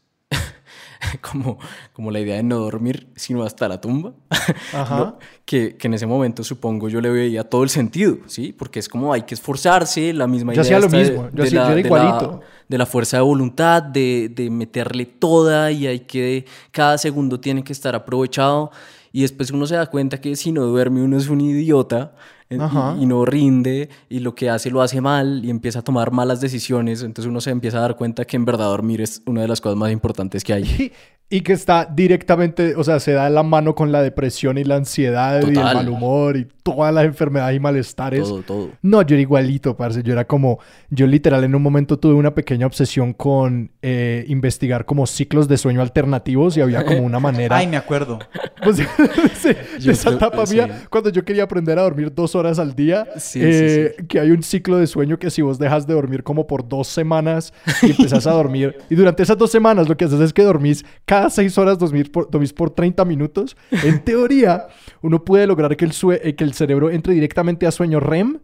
como, como la idea de no dormir, sino hasta la tumba, que, que, en ese momento supongo yo le veía todo el sentido, ¿sí? Porque es como hay que esforzarse, la misma idea. Yo hacía lo mismo, yo, hacía, era igualito. De la, fuerza de voluntad, de, de meterle toda y hay que, cada segundo tiene que estar aprovechado. Y después uno se da cuenta que si no duerme uno es un idiota y, no rinde y lo que hace lo hace mal y empieza a tomar malas decisiones. Entonces uno se empieza a dar cuenta que en verdad dormir es una de las cosas más importantes que hay. Y, que está directamente, o sea, se da la mano con la depresión y la ansiedad y el mal humor y todas las enfermedades y malestares. Todo, todo. No, yo era igualito, parce. Yo era como, yo literal en un momento tuve una pequeña obsesión con eh, investigar como ciclos de sueño alternativos y había como una manera. Ay, me acuerdo. Pues, de esa etapa mía, cuando yo quería aprender a dormir dos horas al día, eh, que hay un ciclo de sueño que si vos dejas de dormir como por dos semanas y empezás a dormir, y durante esas dos semanas lo que haces es que dormís cada seis horas, dormís por, dormís por 30 minutos, en teoría uno puede lograr que el, eh, que el cerebro entre directamente a sueño REM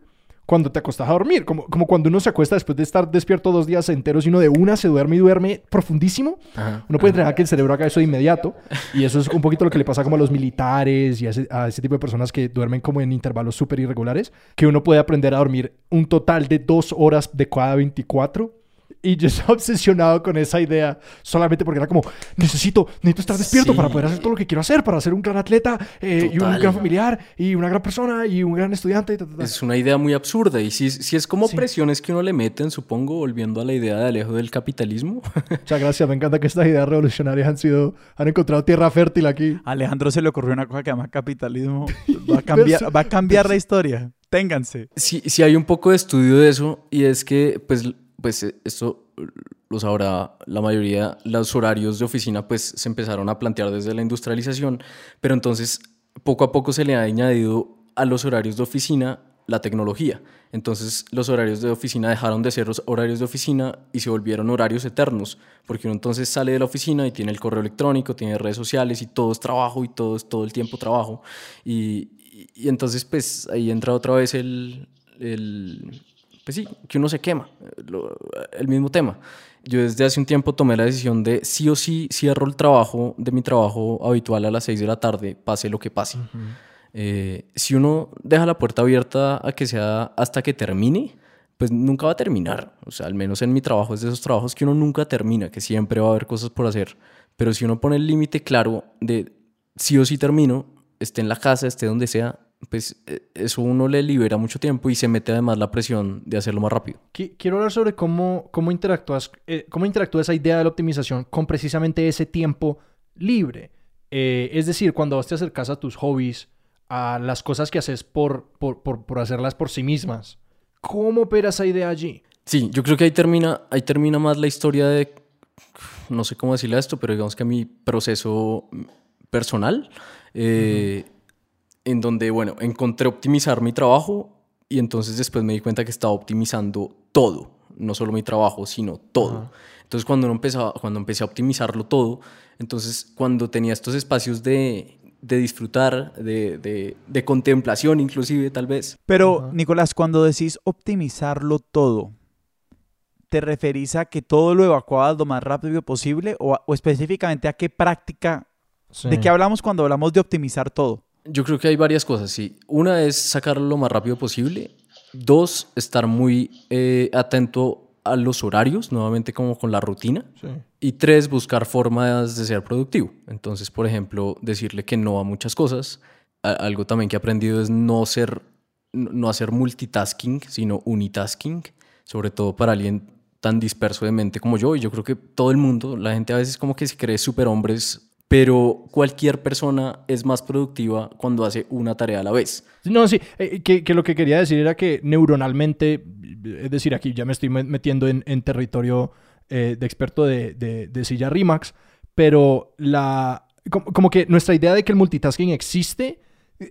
cuando te acostas a dormir, como, como cuando uno se acuesta después de estar despierto dos días enteros y uno de una se duerme y duerme profundísimo, uno puede entrenar que el cerebro haga eso de inmediato y eso es un poquito lo que le pasa como a los militares y a ese, tipo de personas que duermen como en intervalos súper irregulares, que uno puede aprender a dormir un total de dos horas de cada 24 y yo estaba obsesionado con esa idea solamente porque era como, necesito, necesito estar despierto para poder hacer todo lo que quiero hacer, para ser un gran atleta eh, y un gran familiar y una gran persona y un gran estudiante. Es una idea muy absurda y si, si es como presiones que uno le meten, supongo, volviendo a la idea de Alejo del capitalismo. Muchas gracias, me encanta que estas ideas revolucionarias han sido, han encontrado tierra fértil aquí. A Alejandro se le ocurrió una cosa que llama capitalismo. Va a cambiar, va a cambiar la historia. Ténganse. Sí, sí hay un poco de estudio de eso y es que pues pues eh, esto lo sabrá la mayoría, los horarios de oficina pues se empezaron a plantear desde la industrialización, pero entonces poco a poco se le ha añadido a los horarios de oficina la tecnología. Entonces los horarios de oficina dejaron de ser horarios de oficina y se volvieron horarios eternos, porque uno entonces sale de la oficina y tiene el correo electrónico, tiene redes sociales y todo es trabajo y todo es todo el tiempo trabajo. Y, y, entonces pues ahí entra otra vez el, el pues sí, que uno se quema, el mismo tema. Yo desde hace un tiempo tomé la decisión de sí o sí cierro el trabajo de mi trabajo habitual a las 6 de la tarde, pase lo que pase. Eh, si uno deja la puerta abierta a que sea hasta que termine, pues nunca va a terminar. O sea, al menos en mi trabajo es de esos trabajos que uno nunca termina, que siempre va a haber cosas por hacer. Pero si uno pone el límite claro de sí o sí termino, esté en la casa, esté donde sea, pues eh, eso uno le libera mucho tiempo y se mete además la presión de hacerlo más rápido. Quiero hablar sobre cómo, cómo, interactúas, eh, cómo interactúa esa idea de la optimización con precisamente ese tiempo libre. Eh, es decir, cuando te acercas a tus hobbies, a las cosas que haces por, por, por, por, hacerlas por sí mismas, ¿cómo opera esa idea allí? Sí, yo creo que ahí termina, ahí termina más la historia de, no sé cómo decirle esto, pero digamos que mi proceso personal en donde, bueno, encontré optimizar mi trabajo y entonces después me di cuenta que estaba optimizando todo, no solo mi trabajo, sino todo. Entonces cuando, empezaba, cuando empecé a optimizarlo todo, entonces cuando tenía estos espacios de, de disfrutar, de, de, de, contemplación inclusive tal vez. Pero Nicolás, cuando decís optimizarlo todo, ¿te referís a que todo lo evacuabas lo más rápido posible o, o específicamente a qué práctica ¿De qué hablamos cuando hablamos de optimizar todo? Yo creo que hay varias cosas, sí. Una es sacarlo lo más rápido posible. Dos, estar muy eh, atento a los horarios, nuevamente como con la rutina. Y tres, buscar formas de ser productivo. Entonces, por ejemplo, decirle que no a muchas cosas. algo también que he aprendido es no ser, no hacer multitasking, sino unitasking, sobre todo para alguien tan disperso de mente como yo. Y yo creo que todo el mundo, la gente a veces como que se cree superhombres pero cualquier persona es más productiva cuando hace una tarea a la vez. No, sí, eh, que, lo que quería decir era que neuronalmente, es decir, aquí ya me estoy metiendo en, territorio eh, de experto de, de, silla Rimax, pero la, como, que nuestra idea de que el multitasking existe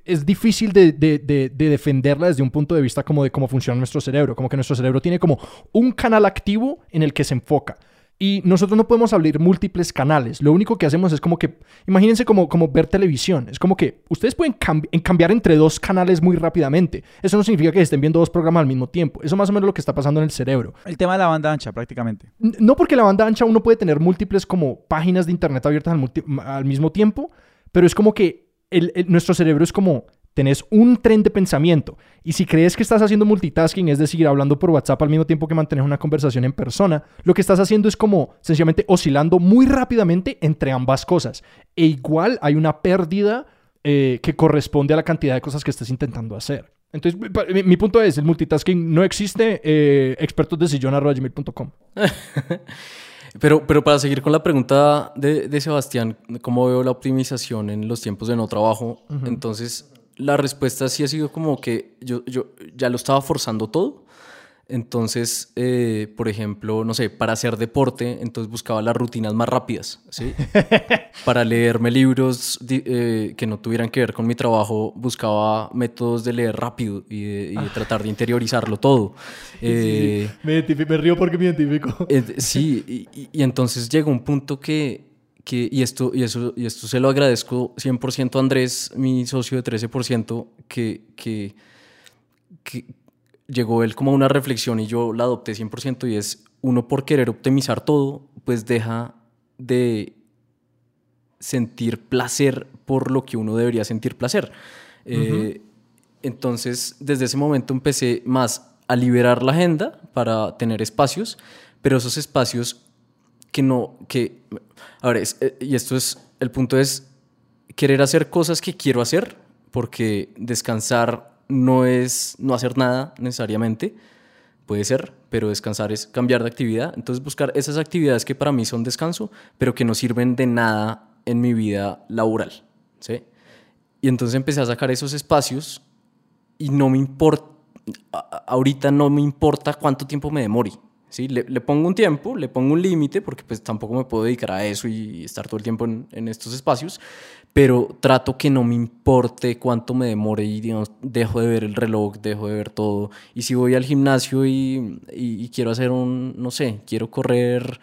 es difícil de, de, defenderla desde un punto de vista como de cómo funciona nuestro cerebro, como que nuestro cerebro tiene como un canal activo en el que se enfoca. Y nosotros no podemos abrir múltiples canales. Lo único que hacemos es como que, imagínense como, como ver televisión. Es como que ustedes pueden cambiar entre dos canales muy rápidamente. Eso no significa que estén viendo dos programas al mismo tiempo. Eso más o menos lo que está pasando en el cerebro. El tema de la banda ancha, prácticamente. No porque la banda ancha uno puede tener múltiples como páginas de internet abiertas al, mismo tiempo, pero es como que nuestro cerebro es como tenés un tren de pensamiento. Y si crees que estás haciendo multitasking, es decir, hablando por WhatsApp al mismo tiempo que mantener una conversación en persona, lo que estás haciendo es como sencillamente oscilando muy rápidamente entre ambas cosas. E igual hay una pérdida eh, que corresponde a la cantidad de cosas que estés intentando hacer. Entonces, mi, punto es, el multitasking no existe, eh, expertos de. Pero, pero para seguir con la pregunta de, de, Sebastián, ¿cómo veo la optimización en los tiempos de no trabajo? Entonces, la respuesta sí ha sido como que yo, yo ya lo estaba forzando todo. Entonces, eh, por ejemplo, no sé, para hacer deporte, entonces buscaba las rutinas más rápidas, ¿sí? para leerme libros eh, que no tuvieran que ver con mi trabajo, buscaba métodos de leer rápido y de, ah. tratar de interiorizarlo todo. Eh, me, me, río porque me identifico. sí, y, y entonces llegó un punto que y, esto, y, eso, y esto se lo agradezco 100% a Andrés, mi socio de 13%, que, que, que llegó él como a una reflexión y yo la adopté 100% y es, uno por querer optimizar todo, pues deja de sentir placer por lo que uno debería sentir placer. Eh, entonces, desde ese momento empecé más a liberar la agenda para tener espacios, pero esos espacios que no, que, a ver, eh, y esto es, el punto es querer hacer cosas que quiero hacer, porque descansar no es no hacer nada necesariamente, puede ser, pero descansar es cambiar de actividad, entonces buscar esas actividades que para mí son descanso, pero que no sirven de nada en mi vida laboral, ¿sí? Y entonces empecé a sacar esos espacios y no me importa, ahorita no me importa cuánto tiempo me demore, ¿sí? Le, pongo un tiempo, le pongo un límite, porque pues tampoco me puedo dedicar a eso y estar todo el tiempo en, estos espacios, pero trato que no me importe cuánto me demore y dejo de ver el reloj, dejo de ver todo. Y si voy al gimnasio y, y quiero hacer un, no sé, quiero correr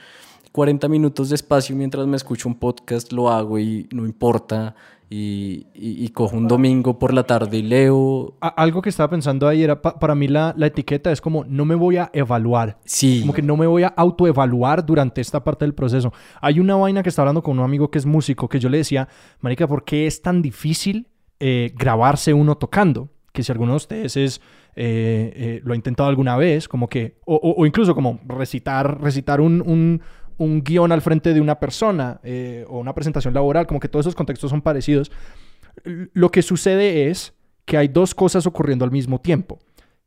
40 minutos de espacio mientras me escucho un podcast, lo hago y no importa y, cojo un domingo por la tarde y leo. algo que estaba pensando ahí era, para mí la, etiqueta es como, no me voy a evaluar. Sí. Como que no me voy a autoevaluar durante esta parte del proceso. Hay una vaina que está hablando con un amigo que es músico, que yo le decía, Marica, ¿por qué es tan difícil eh, grabarse uno tocando? Que si alguno de ustedes es, eh, eh, lo ha intentado alguna vez, como que, o, incluso como recitar, recitar un un guion al frente de una persona eh, o una presentación laboral, como que todos esos contextos son parecidos. Lo que sucede es que hay dos cosas ocurriendo al mismo tiempo.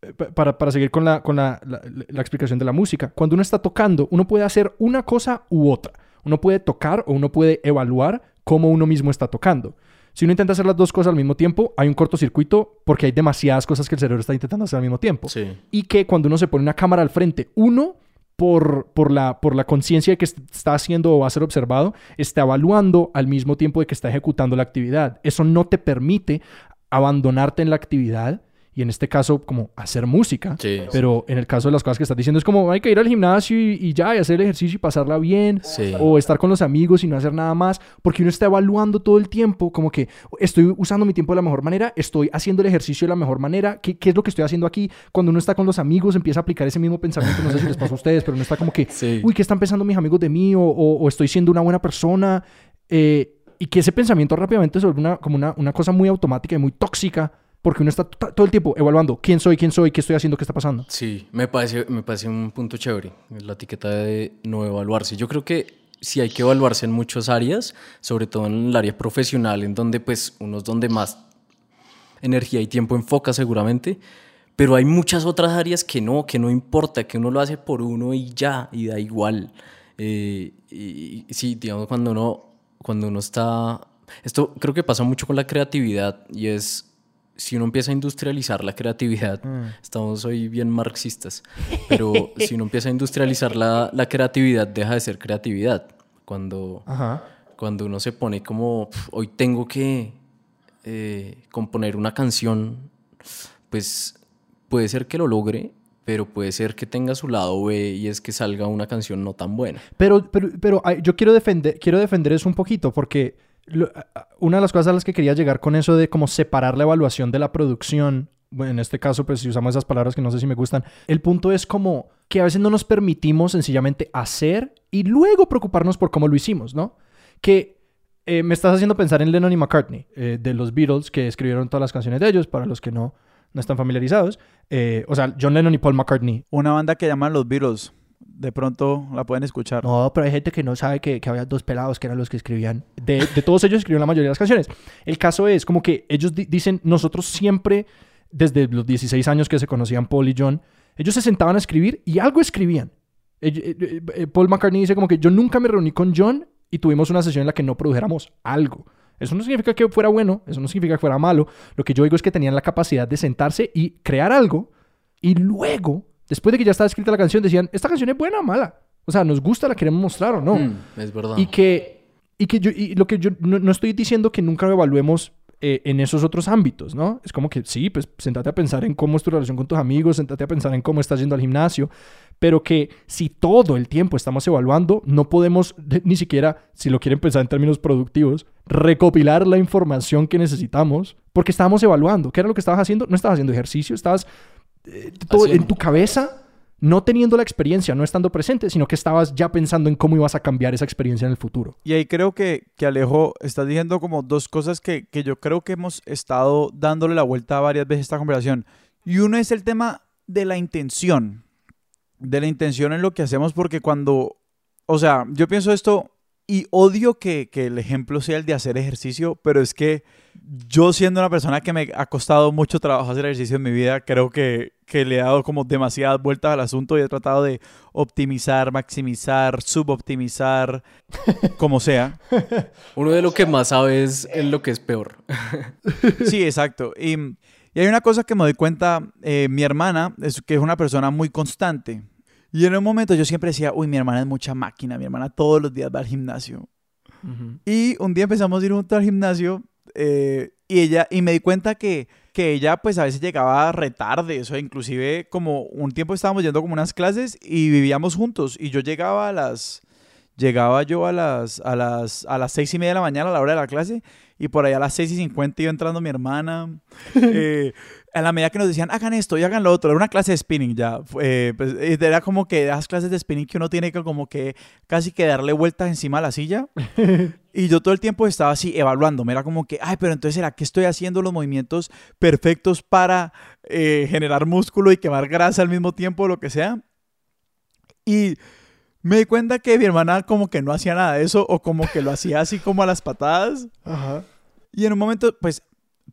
Eh, para, para seguir con, la, con la, la, explicación de la música, cuando uno está tocando, uno puede hacer una cosa u otra. Uno puede tocar o uno puede evaluar cómo uno mismo está tocando. Si uno intenta hacer las dos cosas al mismo tiempo, hay un cortocircuito porque hay demasiadas cosas que el cerebro está intentando hacer al mismo tiempo. Y que cuando uno se pone una cámara al frente, uno por, por la, por la conciencia de que está haciendo o va a ser observado, está evaluando al mismo tiempo de que está ejecutando la actividad. Eso no te permite abandonarte en la actividad y en este caso como hacer música. pero en el caso de las cosas que estás diciendo es como hay que ir al gimnasio y, ya, y hacer el ejercicio y pasarla bien. O estar con los amigos y no hacer nada más. Porque uno está evaluando todo el tiempo como que estoy usando mi tiempo de la mejor manera, estoy haciendo el ejercicio de la mejor manera. ¿Qué, qué es lo que estoy haciendo aquí? Cuando uno está con los amigos empieza a aplicar ese mismo pensamiento. No sé si les pasa a ustedes, pero uno está como que, uy, ¿qué están pensando mis amigos de mí? O, o, estoy siendo una buena persona. Eh, y que ese pensamiento rápidamente se vuelve una, como una, una cosa muy automática y muy tóxica porque uno está to- todo el tiempo evaluando quién soy, quién soy, qué estoy haciendo, qué está pasando. Sí, me parece, me parece un punto chévere, la etiqueta de no evaluarse. Yo creo que sí hay que evaluarse en muchas áreas, sobre todo en el área profesional, en donde pues uno es donde más energía y tiempo enfoca seguramente, pero hay muchas otras áreas que no, que no importa, que uno lo hace por uno y ya, y da igual. Eh, y, y sí, digamos, cuando uno, cuando uno está... Esto creo que pasa mucho con la creatividad y es si uno empieza a industrializar la creatividad, estamos hoy bien marxistas, pero si uno empieza a industrializar la, la creatividad, deja de ser creatividad. Cuando, Ajá. cuando uno se pone como, "Pf, hoy tengo que eh, componer una canción, pues puede ser que lo logre, pero puede ser que tenga su lado B y es que salga una canción no tan buena. Pero, pero, pero yo quiero defender, quiero defender eso un poquito porque una de las cosas a las que quería llegar con eso de como separar la evaluación de la producción, en este caso pues si usamos esas palabras que no sé si me gustan, el punto es como que a veces no nos permitimos sencillamente hacer y luego preocuparnos por cómo lo hicimos, ¿no? Que eh, me estás haciendo pensar en Lennon y McCartney, eh, de los Beatles, que escribieron todas las canciones de ellos, para los que no, no están familiarizados. Eh, o sea, John Lennon y Paul McCartney. Una banda que llaman Los Beatles. De pronto la pueden escuchar. No, pero hay gente que no sabe que, que había dos pelados que eran los que escribían. De, de todos ellos escribieron la mayoría de las canciones. El caso es como que ellos di- dicen, nosotros siempre, desde los 16 años que se conocían Paul y John, ellos se sentaban a escribir y algo escribían. Eh, eh, eh, Paul McCartney dice como que yo nunca me reuní con John y tuvimos una sesión en la que no produjéramos algo. Eso no significa que fuera bueno, eso no significa que fuera malo. Lo que yo digo es que tenían la capacidad de sentarse y crear algo y luego, después de que ya estaba escrita la canción, decían, esta canción es buena o mala. O sea, nos gusta, la queremos mostrar o no. Mm, es verdad. Y que, y que yo, y lo que yo no, no estoy diciendo que nunca lo evaluemos eh, en esos otros ámbitos, ¿no? Es como que sí, pues sentate a pensar en cómo es tu relación con tus amigos, sentate a pensar en cómo estás yendo al gimnasio, pero que si todo el tiempo estamos evaluando, no podemos de- ni siquiera, si lo quieren pensar en términos productivos, recopilar la información que necesitamos, porque estábamos evaluando. ¿Qué era lo que estabas haciendo? No estabas haciendo ejercicio, estabas eh, todo en tu cabeza no teniendo la experiencia, no estando presente, sino que estabas ya pensando en cómo ibas a cambiar esa experiencia en el futuro. Y ahí creo que, que Alejo, estás diciendo como dos cosas que, que yo creo que hemos estado dándole la vuelta varias veces a esta conversación. Y uno es el tema de la intención. De la intención en lo que hacemos, porque cuando, o sea, yo pienso esto y odio que, que el ejemplo sea el de hacer ejercicio, pero es que yo siendo una persona que me ha costado mucho trabajo hacer ejercicio en mi vida, creo que, que le he dado como demasiadas vueltas al asunto y he tratado de optimizar, maximizar, suboptimizar, como sea. Uno de lo que más sabe es en lo que es peor. Sí, exacto. Y, y hay una cosa que me doy cuenta, eh, mi hermana, es que es una persona muy constante. Y en un momento yo siempre decía, uy, mi hermana es mucha máquina, mi hermana todos los días va al gimnasio. Y un día empezamos a ir juntos al gimnasio eh, y ella y me di cuenta que, que ella pues a veces llegaba retarde, eso inclusive como un tiempo estábamos yendo como unas clases y vivíamos juntos y yo llegaba a las llegaba yo a las a las a las seis y media de la mañana a la hora de la clase y por allá a las seis y cincuenta iba entrando mi hermana eh, a la medida que nos decían hagan esto y hagan lo otro era una clase de spinning ya eh, pues, era como que las clases de spinning que uno tiene que como que casi que darle vueltas encima de la silla y yo todo el tiempo estaba así evaluándome. Era como que, ay, pero entonces ¿será que estoy haciendo los movimientos perfectos para eh, generar músculo y quemar grasa al mismo tiempo o lo que sea? Y me di cuenta que mi hermana como que no hacía nada de eso o como que lo hacía así como a las patadas. Ajá. Y en un momento, pues,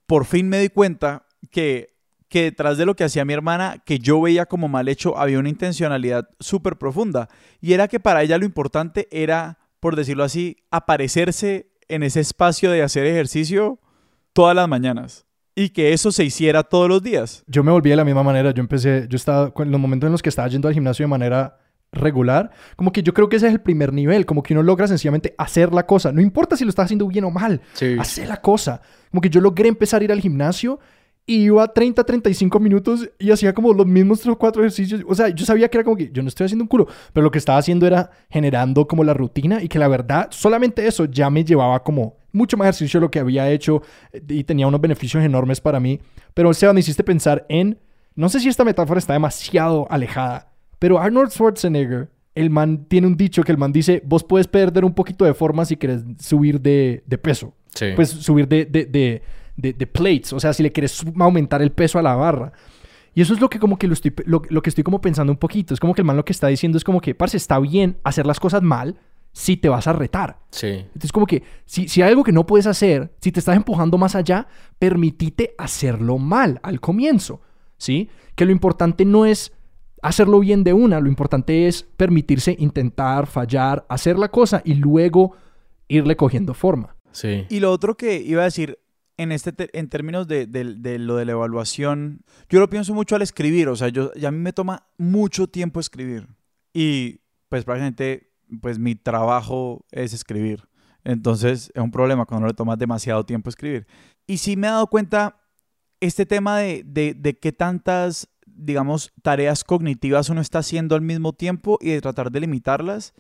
por fin me di cuenta que, que detrás de lo que hacía mi hermana, que yo veía como mal hecho, había una intencionalidad súper profunda. Y era que para ella lo importante era, por decirlo así, aparecerse en ese espacio de hacer ejercicio todas las mañanas. Y que eso se hiciera todos los días. Yo me volví de la misma manera. Yo empecé, yo estaba, en los momentos en los que estaba yendo al gimnasio de manera regular, como que yo creo que ese es el primer nivel, como que uno logra sencillamente hacer la cosa. No importa si lo estás haciendo bien o mal, Sí. hacer la cosa. Como que yo logré empezar a ir al gimnasio y iba 30, 35 minutos y hacía como los mismos 3 o 4 ejercicios. O sea, yo sabía que era como que yo no estoy haciendo un culo, pero lo que estaba haciendo era generando como la rutina y que la verdad, solamente eso ya me llevaba como mucho más ejercicio de lo que había hecho eh, y tenía unos beneficios enormes para mí. Pero, Seba, me hiciste pensar en, no sé si esta metáfora está demasiado alejada, pero Arnold Schwarzenegger el man tiene un dicho que el man dice, vos puedes perder un poquito de forma si quieres subir de, de peso. Sí. Pues subir de, de, de, plates, o sea, si le quieres aumentar el peso a la barra. Y eso es lo que como que lo estoy, lo, lo que estoy como pensando un poquito. Es como que el man lo que está diciendo es como que, parce, está bien hacer las cosas mal si te vas a retar. sí. Entonces, como que si, si hay algo que no puedes hacer, si te estás empujando más allá, permitite hacerlo mal al comienzo, ¿sí? Que lo importante no es hacerlo bien de una, lo importante es permitirse intentar, fallar, hacer la cosa y luego irle cogiendo forma. Sí. Y lo otro que iba a decir, en, este te- en términos de, de- de lo de la evaluación, yo lo pienso mucho al escribir, o sea, yo, y a mí me toma mucho tiempo escribir. Y pues prácticamente, pues mi trabajo es escribir. Entonces es un problema cuando le tomas demasiado tiempo escribir. Y sí me he dado cuenta este tema de, de, de qué tantas, digamos, tareas cognitivas uno está haciendo al mismo tiempo y de tratar de limitarlas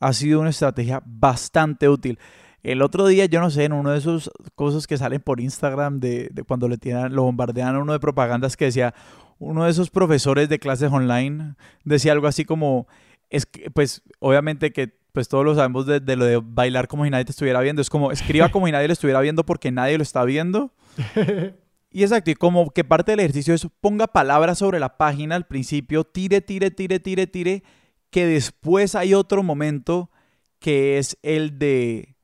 ha sido una estrategia bastante útil. El otro día, yo no sé, en uno de esos cosas que salen por Instagram de, cuando le tiran, lo bombardean a uno de propagandas que decía, uno de esos profesores de clases online decía algo así como, es que, pues obviamente que pues todos lo sabemos de, de lo de bailar como si nadie te estuviera viendo, es como escriba como si nadie lo estuviera viendo porque nadie lo está viendo. Y exacto, y como que parte del ejercicio es ponga palabras sobre la página al principio, tire, tire, tire, tire, tire, que después hay otro momento que es el de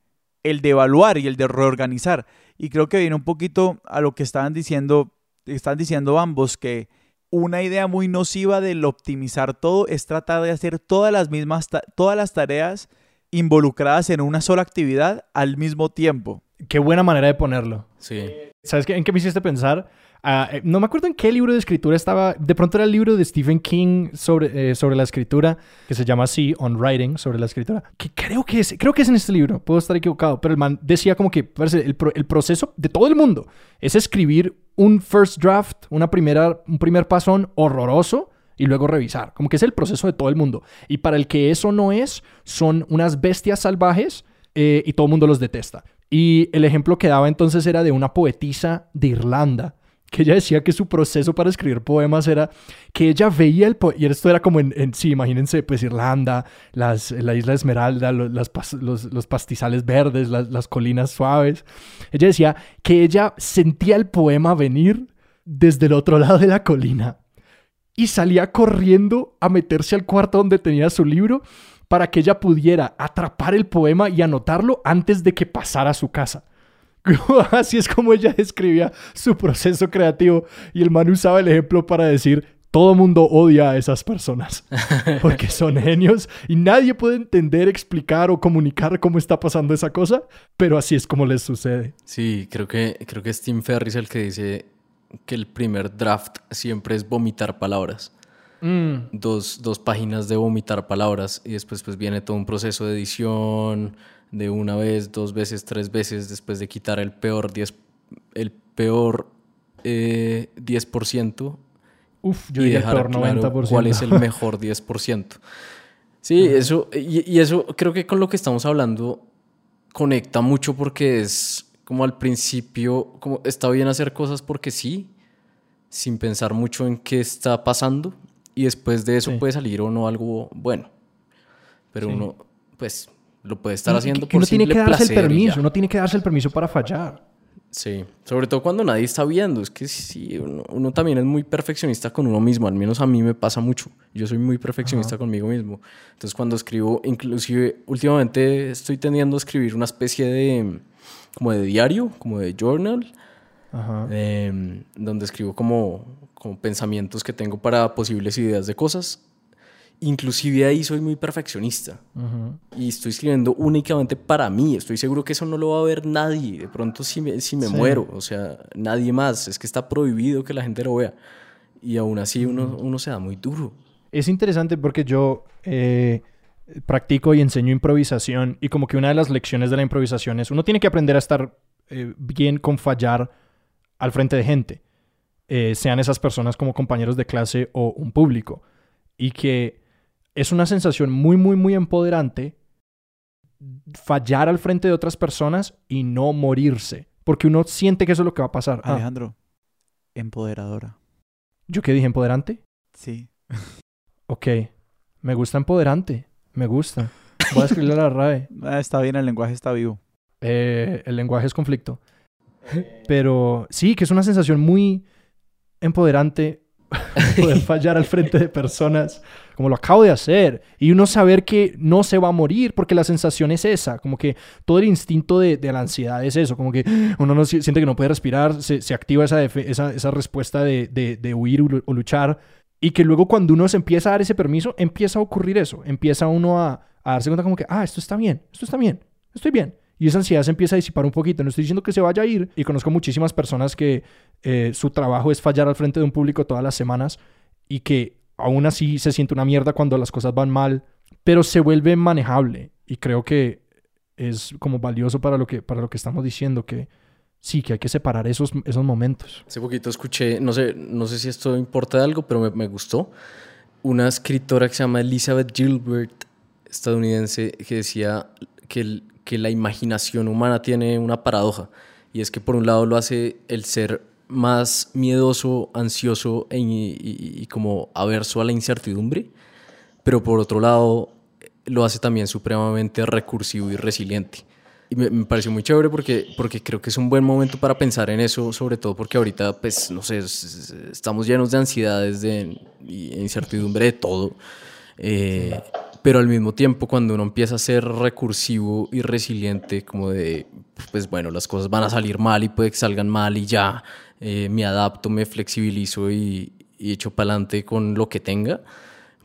el de evaluar y el de reorganizar. Y creo que viene un poquito a lo que estaban diciendo, están diciendo ambos, que una idea muy nociva del optimizar todo es tratar de hacer todas las mismas, todas las tareas involucradas en una sola actividad al mismo tiempo. Qué buena manera de ponerlo. Sí. ¿Sabes qué? en qué me hiciste pensar? Ah, eh, no me acuerdo en qué libro de escritura estaba. De pronto era el libro de Stephen King sobre, eh, sobre la escritura, que se llama así, On Writing, sobre la escritura. Que creo que es, creo que es en este libro. Puedo estar equivocado, pero el man decía como que parece, el, pro- el proceso de todo el mundo es escribir un first draft, una primera, un primer pasón horroroso y luego revisar. Como que es el proceso de todo el mundo. Y para el que eso no es, son unas bestias salvajes eh, y todo el mundo los detesta. Y el ejemplo que daba entonces era de una poetisa de Irlanda, que ella decía que su proceso para escribir poemas era que ella veía el poema, y esto era como en, sí, imagínense, pues Irlanda, las, la isla Esmeralda, lo- las pas- los, los pastizales verdes, las, las colinas suaves. Ella decía que ella sentía el poema venir desde el otro lado de la colina y salía corriendo a meterse al cuarto donde tenía su libro para que ella pudiera atrapar el poema y anotarlo antes de que pasara a su casa. Así es como ella describía su proceso creativo y el man usaba el ejemplo para decir, todo mundo odia a esas personas porque son genios y nadie puede entender, explicar o comunicar cómo está pasando esa cosa, pero así es como les sucede. Sí, creo que, creo que es Tim Ferriss el que dice que el primer draft siempre es vomitar palabras. Mm, Dos, dos páginas de vomitar palabras y después pues viene todo un proceso de edición de una vez, dos veces, tres veces después de quitar el peor 10, el peor eh, 10% Uf, yo y diría el dejar claro 90%. cuál es el mejor 10%. Sí, eso, y, y eso creo que con lo que estamos hablando conecta mucho porque es como al principio, como está bien hacer cosas porque sí, sin pensar mucho en qué está pasando y después de eso Sí. puede salir o no algo bueno. Pero Sí. uno, pues, lo puede estar haciendo por uno tiene que darse el placer permiso, uno tiene que darse el permiso para fallar. Sí, sobre todo cuando nadie está viendo. Es que sí, uno, uno también es muy perfeccionista con uno mismo. Al menos a mí me pasa mucho. Yo soy muy perfeccionista conmigo mismo. Entonces cuando escribo, inclusive últimamente estoy tendiendo a escribir una especie de como de diario, como de journal, Ajá. em, donde escribo como, como pensamientos que tengo para posibles ideas de cosas. Inclusive ahí soy muy perfeccionista y estoy escribiendo únicamente para mí. Estoy seguro que eso no lo va a ver nadie. De pronto si me, si me Sí. muero, o sea, nadie más. Es que está prohibido que la gente lo vea. Y aún así uno, uno se da muy duro. Es interesante porque yo eh, practico y enseño improvisación y como que una de las lecciones de la improvisación es uno tiene que aprender a estar eh, bien con fallar al frente de gente, eh, sean esas personas como compañeros de clase o un público. Y que es una sensación muy, muy, muy empoderante fallar al frente de otras personas y no morirse. Porque uno siente que eso es lo que va a pasar. Ah, Alejandro, empoderadora. ¿Yo qué dije? ¿Empoderante? Sí. Ok. Me gusta empoderante. Me gusta. Voy a escribirle a la RAE. Ah, está bien, el lenguaje está vivo. Eh, el lenguaje es conflicto. Pero sí, que es una sensación muy empoderante poder fallar al frente de personas como lo acabo de hacer y uno saber que no se va a morir porque la sensación es esa, como que todo el instinto de, de la ansiedad es eso, como que uno no si- siente que no puede respirar, se, se activa esa, esa, esa respuesta de, de, de huir o luchar y que luego cuando uno se empieza a dar ese permiso, empieza a ocurrir eso, empieza uno a, a darse cuenta como que, ah, esto está bien, esto está bien, estoy bien. Y esa ansiedad se empieza a disipar un poquito. No estoy diciendo que se vaya a ir. Y conozco muchísimas personas que eh, su trabajo es fallar al frente de un público todas las semanas y que aún así se siente una mierda cuando las cosas van mal, pero se vuelve manejable. Y creo que es como valioso para lo que, para lo que estamos diciendo, que sí, que hay que separar esos, esos momentos. Hace poquito escuché, no sé, no sé si esto importa de algo, pero me, me gustó. Una escritora que se llama Elizabeth Gilbert, estadounidense, que decía que, el- que la imaginación humana tiene una paradoja. Y es que por un lado lo hace el ser más miedoso, ansioso e- y, como averso a la incertidumbre, pero por otro lado lo hace también supremamente recursivo y resiliente. Y me, pareció muy chévere porque, porque creo que es un buen momento para pensar en eso, sobre todo porque ahorita, pues, no sé, es- es- estamos llenos de ansiedades de, incertidumbre de todo. Eh, pero al mismo tiempo, cuando uno empieza a ser recursivo y resiliente, como de, pues bueno, las cosas van a salir mal y puede que salgan mal y ya, eh, me adapto, me flexibilizo y, y echo para adelante con lo que tenga,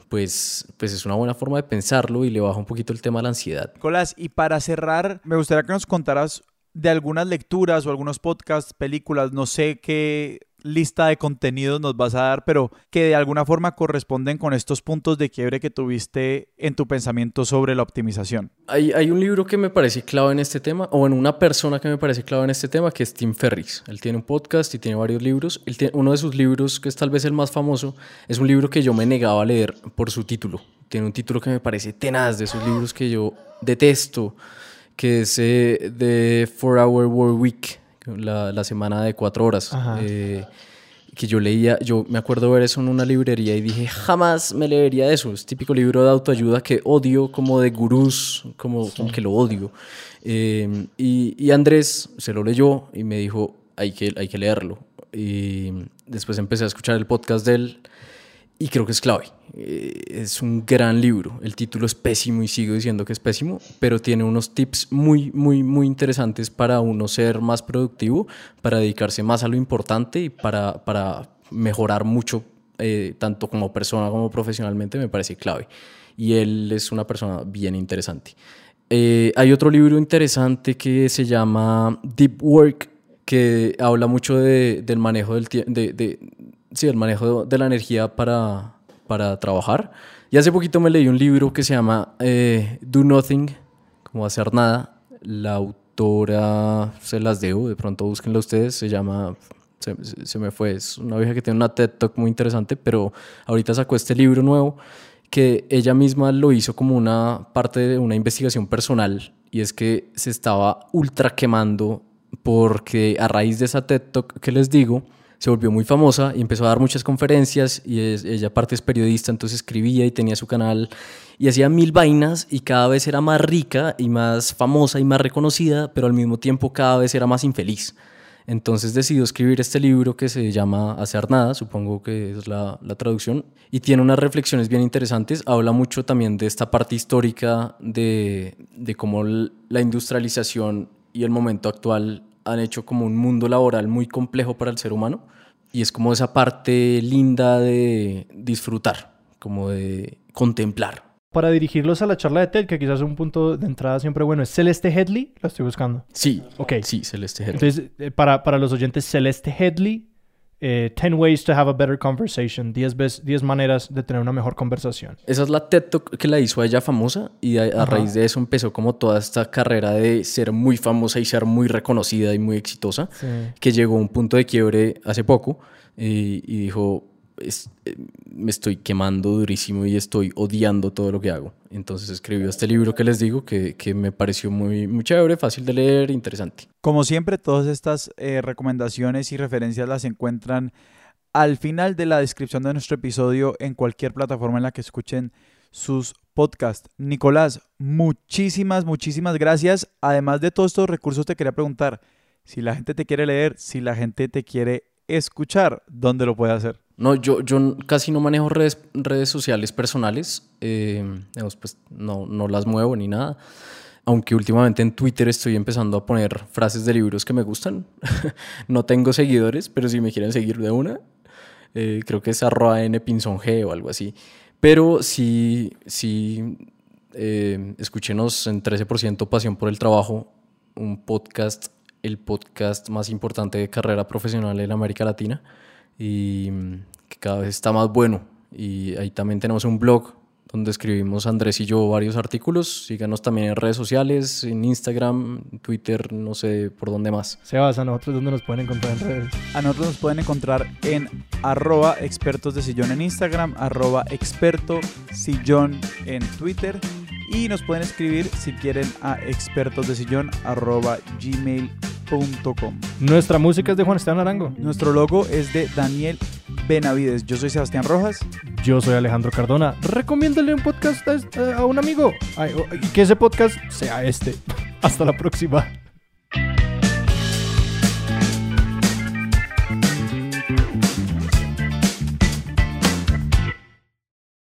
pues, pues es una buena forma de pensarlo y le baja un poquito el tema a la ansiedad. Nicolás, y para cerrar, me gustaría que nos contaras de algunas lecturas o algunos podcasts, películas, no sé qué lista de contenidos nos vas a dar, pero que de alguna forma corresponden con estos puntos de quiebre que tuviste en tu pensamiento sobre la optimización. Hay, un libro que me parece clave en este tema, o en una persona que me parece clave en este tema, que es Tim Ferriss. Él tiene un podcast y tiene varios libros. Uno de sus libros, que es tal vez el más famoso, es un libro que yo me negaba a leer por su título. Tiene un título que me parece tenaz, de esos libros que yo detesto, que es eh, The Four Hour Work Week, la, la semana de cuatro horas. Ajá. Eh, que yo leía, yo me acuerdo ver eso en una librería y dije, jamás me leería eso. Es típico libro de autoayuda que odio, como de gurús, como, como que lo odio. Eh, y, y Andrés se lo leyó y me dijo, hay que, hay que leerlo. Y después empecé a escuchar el podcast de él y creo que es clave. Eh, es un gran libro. El título es pésimo y sigo diciendo que es pésimo, pero tiene unos tips muy, muy, muy interesantes para uno ser más productivo, para dedicarse más a lo importante y para, para mejorar mucho, eh, tanto como persona como profesionalmente, me parece clave. Y él es una persona bien interesante. Eh, hay otro libro interesante que se llama Deep Work, que habla mucho de- del manejo del tiempo, de, sí, del manejo de la energía para, para trabajar. Y hace poquito me leí un libro que se llama eh, Do Nothing, como hacer nada. La autora se las debo, de pronto búsquenla ustedes, se llama, se- se me fue, es una vieja que tiene una TED Talk muy interesante, pero ahorita sacó este libro nuevo que ella misma lo hizo como una parte de una investigación personal y es que se estaba ultra quemando porque a raíz de esa TED Talk que les digo, se volvió muy famosa y empezó a dar muchas conferencias y ella aparte es periodista, entonces escribía y tenía su canal y hacía mil vainas y cada vez era más rica y más famosa y más reconocida, pero al mismo tiempo cada vez era más infeliz. Entonces decidió escribir este libro que se llama Hacer Nada, supongo que es la, la traducción, y tiene unas reflexiones bien interesantes. Habla mucho también de esta parte histórica de, de cómo la industrialización y el momento actual han hecho como un mundo laboral muy complejo para el ser humano. Y es como esa parte linda de disfrutar, como de contemplar. Para dirigirlos a la charla de TED, que quizás es un punto de entrada siempre bueno, es Celeste Headley, lo estoy buscando. Sí, Ok. sí, Celeste Headley. Entonces, eh, para, para los oyentes, Celeste Headley, eh, 10 Ways to Have a Better Conversation, 10, ves- 10 maneras de tener una mejor conversación. Esa es la TED Talk que la hizo a ella famosa y a, raíz de eso empezó como toda esta carrera de ser muy famosa y ser muy reconocida y muy exitosa, Sí. que llegó a un punto de quiebre hace poco y, y dijo, "Es- eh, me estoy quemando durísimo y estoy odiando todo lo que hago. Entonces escribió este libro que les digo que, que me pareció muy, muy chévere, fácil de leer, interesante. Como siempre, todas estas eh, recomendaciones y referencias las encuentran al final de la descripción de nuestro episodio en cualquier plataforma en la que escuchen sus podcasts. Nicolás, muchísimas, muchísimas gracias. Además de todos estos recursos, te quería preguntar si la gente te quiere leer, si la gente te quiere escuchar, ¿dónde lo puede hacer? No, yo, yo casi no manejo redes, redes sociales personales, eh, pues no, no las muevo ni nada. Aunque últimamente en Twitter estoy empezando a poner frases de libros que me gustan. no tengo seguidores, pero si me quieren seguir de una, eh, creo que es arroba npinzong o algo así. Pero sí, sí, eh, escúchenos en 13% Pasión por el Trabajo, un podcast, el podcast más importante de carrera profesional en América Latina y que cada vez está más bueno. Y ahí también tenemos un blog donde escribimos Andrés y yo varios artículos. Síganos también en redes sociales, en Instagram, Twitter, no sé por dónde más. Sebas, ¿a nosotros dónde nos pueden encontrar en redes? A nosotros nos pueden encontrar en arroba expertos de sillón en Instagram, arroba experto sillón en Twitter y nos pueden escribir si quieren a expertos de sillón arroba gmail.com. Nuestra música es de Juan Esteban Arango. Nuestro logo es de Daniel Benavides. Yo soy Sebastián Rojas. Yo soy Alejandro Cardona. Recomiéndale un podcast a, un amigo y que ese podcast sea este. Hasta la próxima.